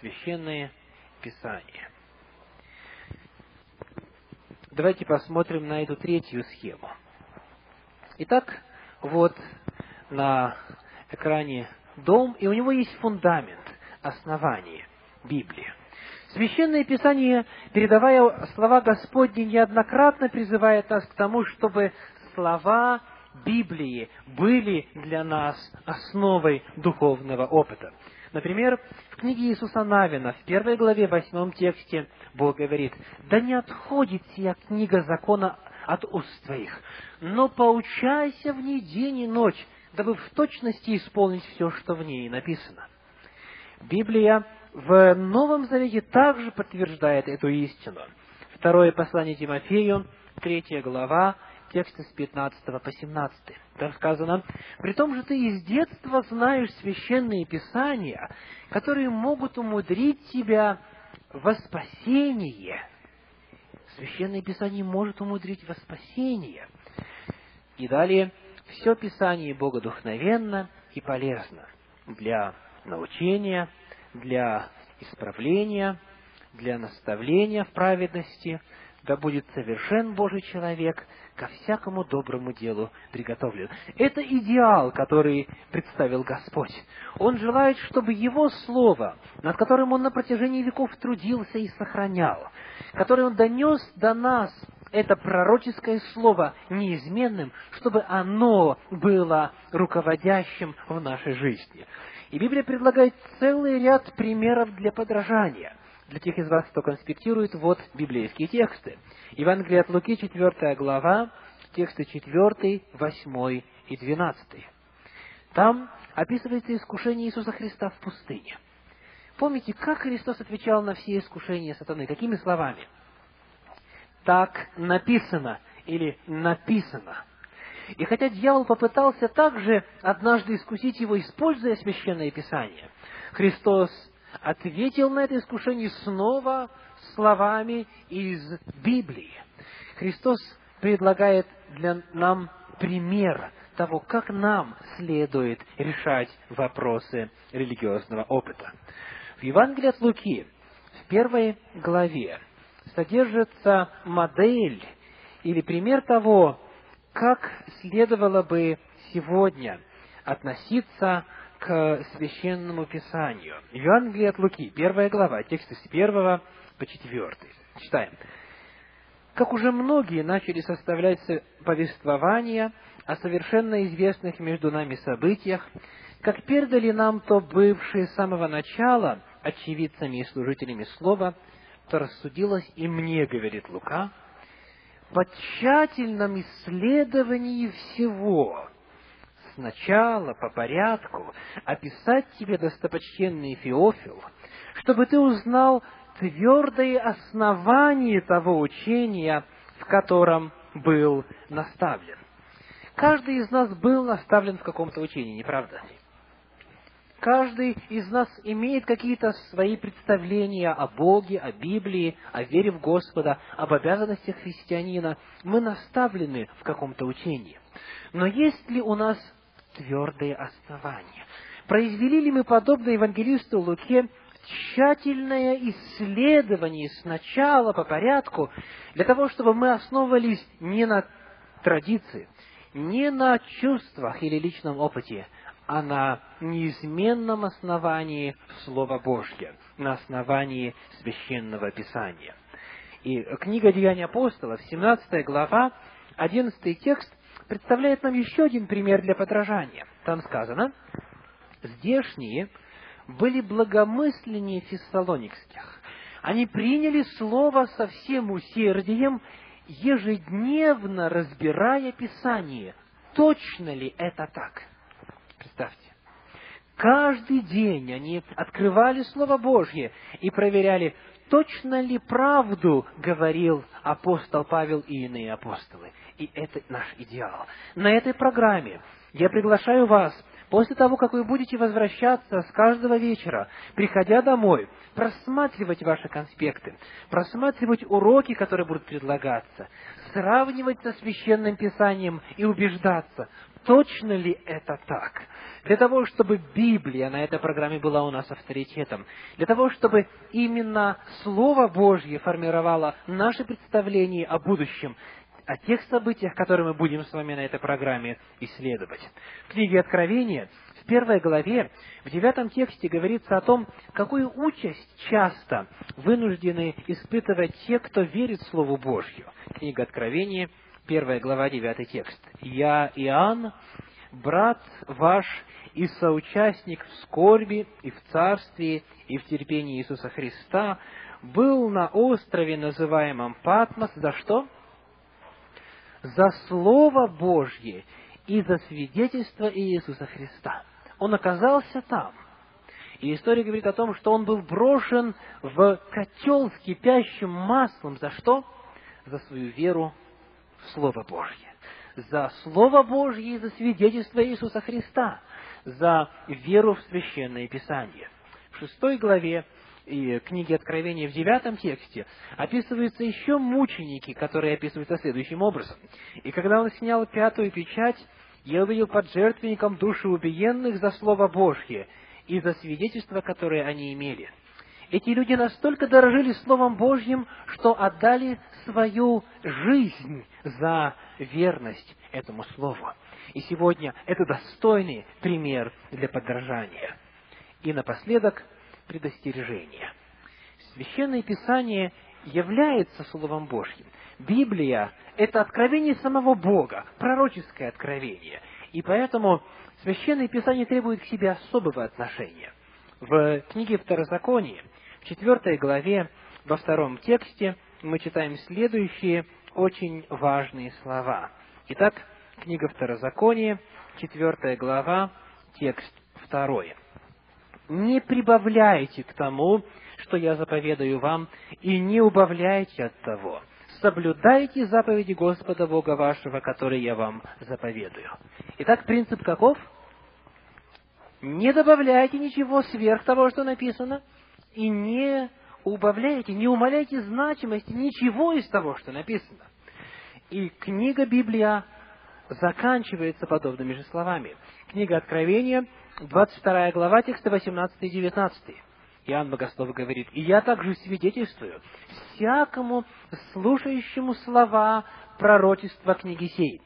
Священное Писание. Давайте посмотрим на эту третью схему. Итак, вот на экране дом, и у него есть фундамент, основание, Библия. Священное Писание, передавая слова Господни, неоднократно призывает нас к тому, чтобы слова Библии были для нас основой духовного опыта. Например, в книге Иисуса Навина, в первой главе, восьмом тексте, Бог говорит, «Да не отходит сия книга закона от уст твоих, но поучайся в ней день и ночь, дабы в точности исполнить все, что в ней написано». Библия в Новом Завете также подтверждает эту истину. Второе послание Тимофею, третья глава, тексты с 15 по 17. Так сказано, «При том же ты из детства знаешь священные писания, которые могут умудрить тебя во спасение». Священное Писание может умудрить во спасение. И далее, все Писание богодухновенно и полезно для научения, для исправления, для наставления в праведности, да будет совершен Божий человек, ко всякому доброму делу приготовлен. Это идеал, который представил Господь. Он желает, чтобы Его Слово, над которым Он на протяжении веков трудился и сохранял, которое Он донес до нас, это пророческое слово неизменным, чтобы оно было руководящим в нашей жизни. И Библия предлагает целый ряд примеров для подражания. Для тех из вас, кто конспектирует, вот библейские тексты. Евангелие от Луки, 4 глава, тексты 4, 8 и 12. Там описывается искушение Иисуса Христа в пустыне. Помните, как Христос отвечал на все искушения сатаны? Какими словами? Так написано или написано. И хотя дьявол попытался также однажды искусить его, используя священное писание, Христос ответил на это искушение снова словами из Библии. Христос предлагает для нам пример того, как нам следует решать вопросы религиозного опыта. В Евангелии от Луки, в первой главе, содержится модель или пример того, как следовало бы сегодня относиться к священному писанию. Евангелие от Луки, первая глава, тексты с первого по четвертый. Читаем. Как уже многие начали составлять повествования о совершенно известных между нами событиях, как передали нам то бывшие с самого начала очевидцами и служителями слова, то рассудилось и мне, говорит Лука, по тщательном исследовании всего, сначала по порядку, описать тебе, достопочтенный Феофил, чтобы ты узнал твердое основание того учения, в котором был наставлен. Каждый из нас был наставлен в каком-то учении, не правда ли? Каждый из нас имеет какие-то свои представления о Боге, о Библии, о вере в Господа, об обязанностях христианина. Мы наставлены в каком-то учении. Но есть ли у нас твердые основания? Произвели ли мы, подобно евангелисту Луке, тщательное исследование сначала по порядку, для того, чтобы мы основывались не на традиции, не на чувствах или личном опыте, а на неизменном основании Слова Божьего, на основании Священного Писания. И книга Деяний апостолов, 17 глава, 11 текст, представляет нам еще один пример для подражания. Там сказано, «Здешние были благомысленнее фессалоникских. Они приняли слово со всем усердием, ежедневно разбирая Писание. Точно ли это так?» Представьте. Каждый день они открывали Слово Божье и проверяли, точно ли правду говорил апостол Павел и иные апостолы. И это наш идеал. На этой программе я приглашаю вас, после того, как вы будете возвращаться с каждого вечера, приходя домой, просматривать ваши конспекты, просматривать уроки, которые будут предлагаться, сравнивать со Священным Писанием и убеждаться, точно ли это так? Для того, чтобы Библия на этой программе была у нас авторитетом, для того, чтобы именно Слово Божье формировало наше представление о будущем, о тех событиях, которые мы будем с вами на этой программе исследовать. В книге Откровения, в первой главе, в девятом тексте говорится о том, какую участь часто вынуждены испытывать те, кто верит Слову Божью. Книга Откровения, первая глава, девятый текст. «Я, Иоанн, брат ваш и соучастник в скорби, и в царстве, и в терпении Иисуса Христа, был на острове, называемом Патмос, за что? За Слово Божье и за свидетельство Иисуса Христа. Он оказался там. И история говорит о том, что он был брошен в котел с кипящим маслом. За что? За свою веру в Слово Божье за Слово Божье и за свидетельство Иисуса Христа, за веру в Священное Писание. В шестой главе и книги Откровения в девятом тексте описываются еще мученики, которые описываются следующим образом. «И когда он снял пятую печать, я увидел под жертвенником души убиенных за Слово Божье и за свидетельство, которое они имели. Эти люди настолько дорожили Словом Божьим, что отдали свою жизнь за верность этому Слову. И сегодня это достойный пример для подражания. И напоследок предостережение. Священное Писание является Словом Божьим. Библия – это откровение самого Бога, пророческое откровение. И поэтому Священное Писание требует к себе особого отношения. В книге Второзакония, в четвертой главе, во втором тексте, мы читаем следующие очень важные слова. Итак, книга Второзакония, четвертая глава, текст второй. «Не прибавляйте к тому, что я заповедаю вам, и не убавляйте от того. Соблюдайте заповеди Господа Бога вашего, которые я вам заповедую». Итак, принцип каков? Не добавляйте ничего сверх того, что написано, и не убавляйте, не умаляйте значимости ничего из того, что написано. И книга Библия заканчивается подобными же словами. Книга Откровения, 22 глава, тексты 18 и 19. Иоанн Богослов говорит, «И я также свидетельствую всякому слушающему слова пророчества книги сей.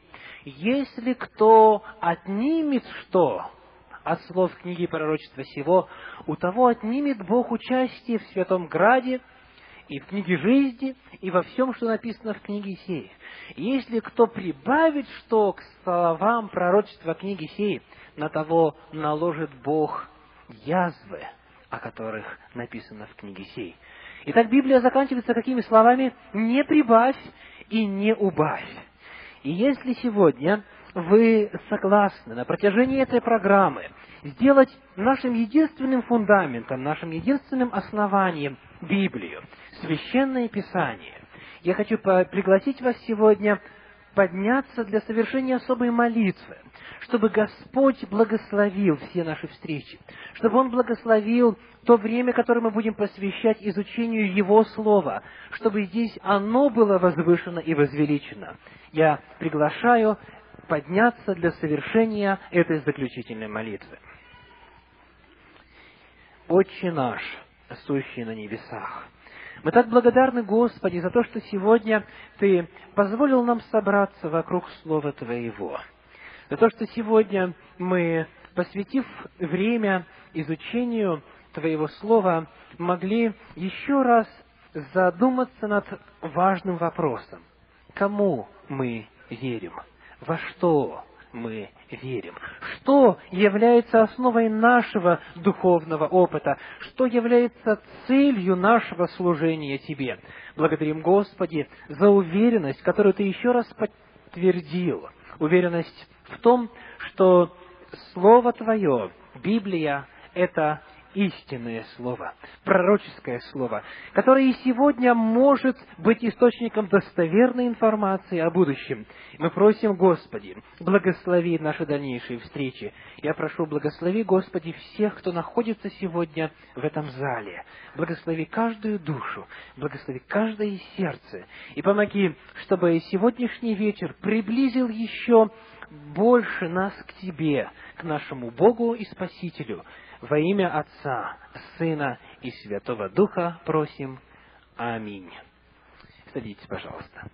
Если кто отнимет что от слов книги пророчества сего, у того отнимет Бог участие в Святом Граде, и в книге жизни, и во всем, что написано в книге сей. Если кто прибавит что к словам пророчества книги сей, на того наложит Бог язвы, о которых написано в книге сей. Итак, Библия заканчивается какими словами? «Не прибавь и не убавь». И если сегодня вы согласны на протяжении этой программы сделать нашим единственным фундаментом, нашим единственным основанием Библию, Священное Писание, я хочу пригласить вас сегодня подняться для совершения особой молитвы, чтобы Господь благословил все наши встречи, чтобы Он благословил то время, которое мы будем посвящать изучению Его Слова, чтобы здесь оно было возвышено и возвеличено. Я приглашаю подняться для совершения этой заключительной молитвы. Отче наш, сущий на небесах, мы так благодарны, Господи, за то, что сегодня Ты позволил нам собраться вокруг Слова Твоего. За то, что сегодня мы посвятив время изучению Твоего Слова, могли еще раз задуматься над важным вопросом. Кому мы верим? Во что мы верим? Что является основой нашего духовного опыта? Что является целью нашего служения Тебе? Благодарим, Господи, за уверенность, которую Ты еще раз подтвердил. Уверенность в том, что Слово Твое, Библия, это истинное слово, пророческое слово, которое и сегодня может быть источником достоверной информации о будущем. Мы просим, Господи, благослови наши дальнейшие встречи. Я прошу, благослови, Господи, всех, кто находится сегодня в этом зале. Благослови каждую душу, благослови каждое сердце. И помоги, чтобы сегодняшний вечер приблизил еще больше нас к Тебе, к нашему Богу и Спасителю. Во имя Отца, Сына и Святого Духа просим. Аминь. Садитесь, пожалуйста.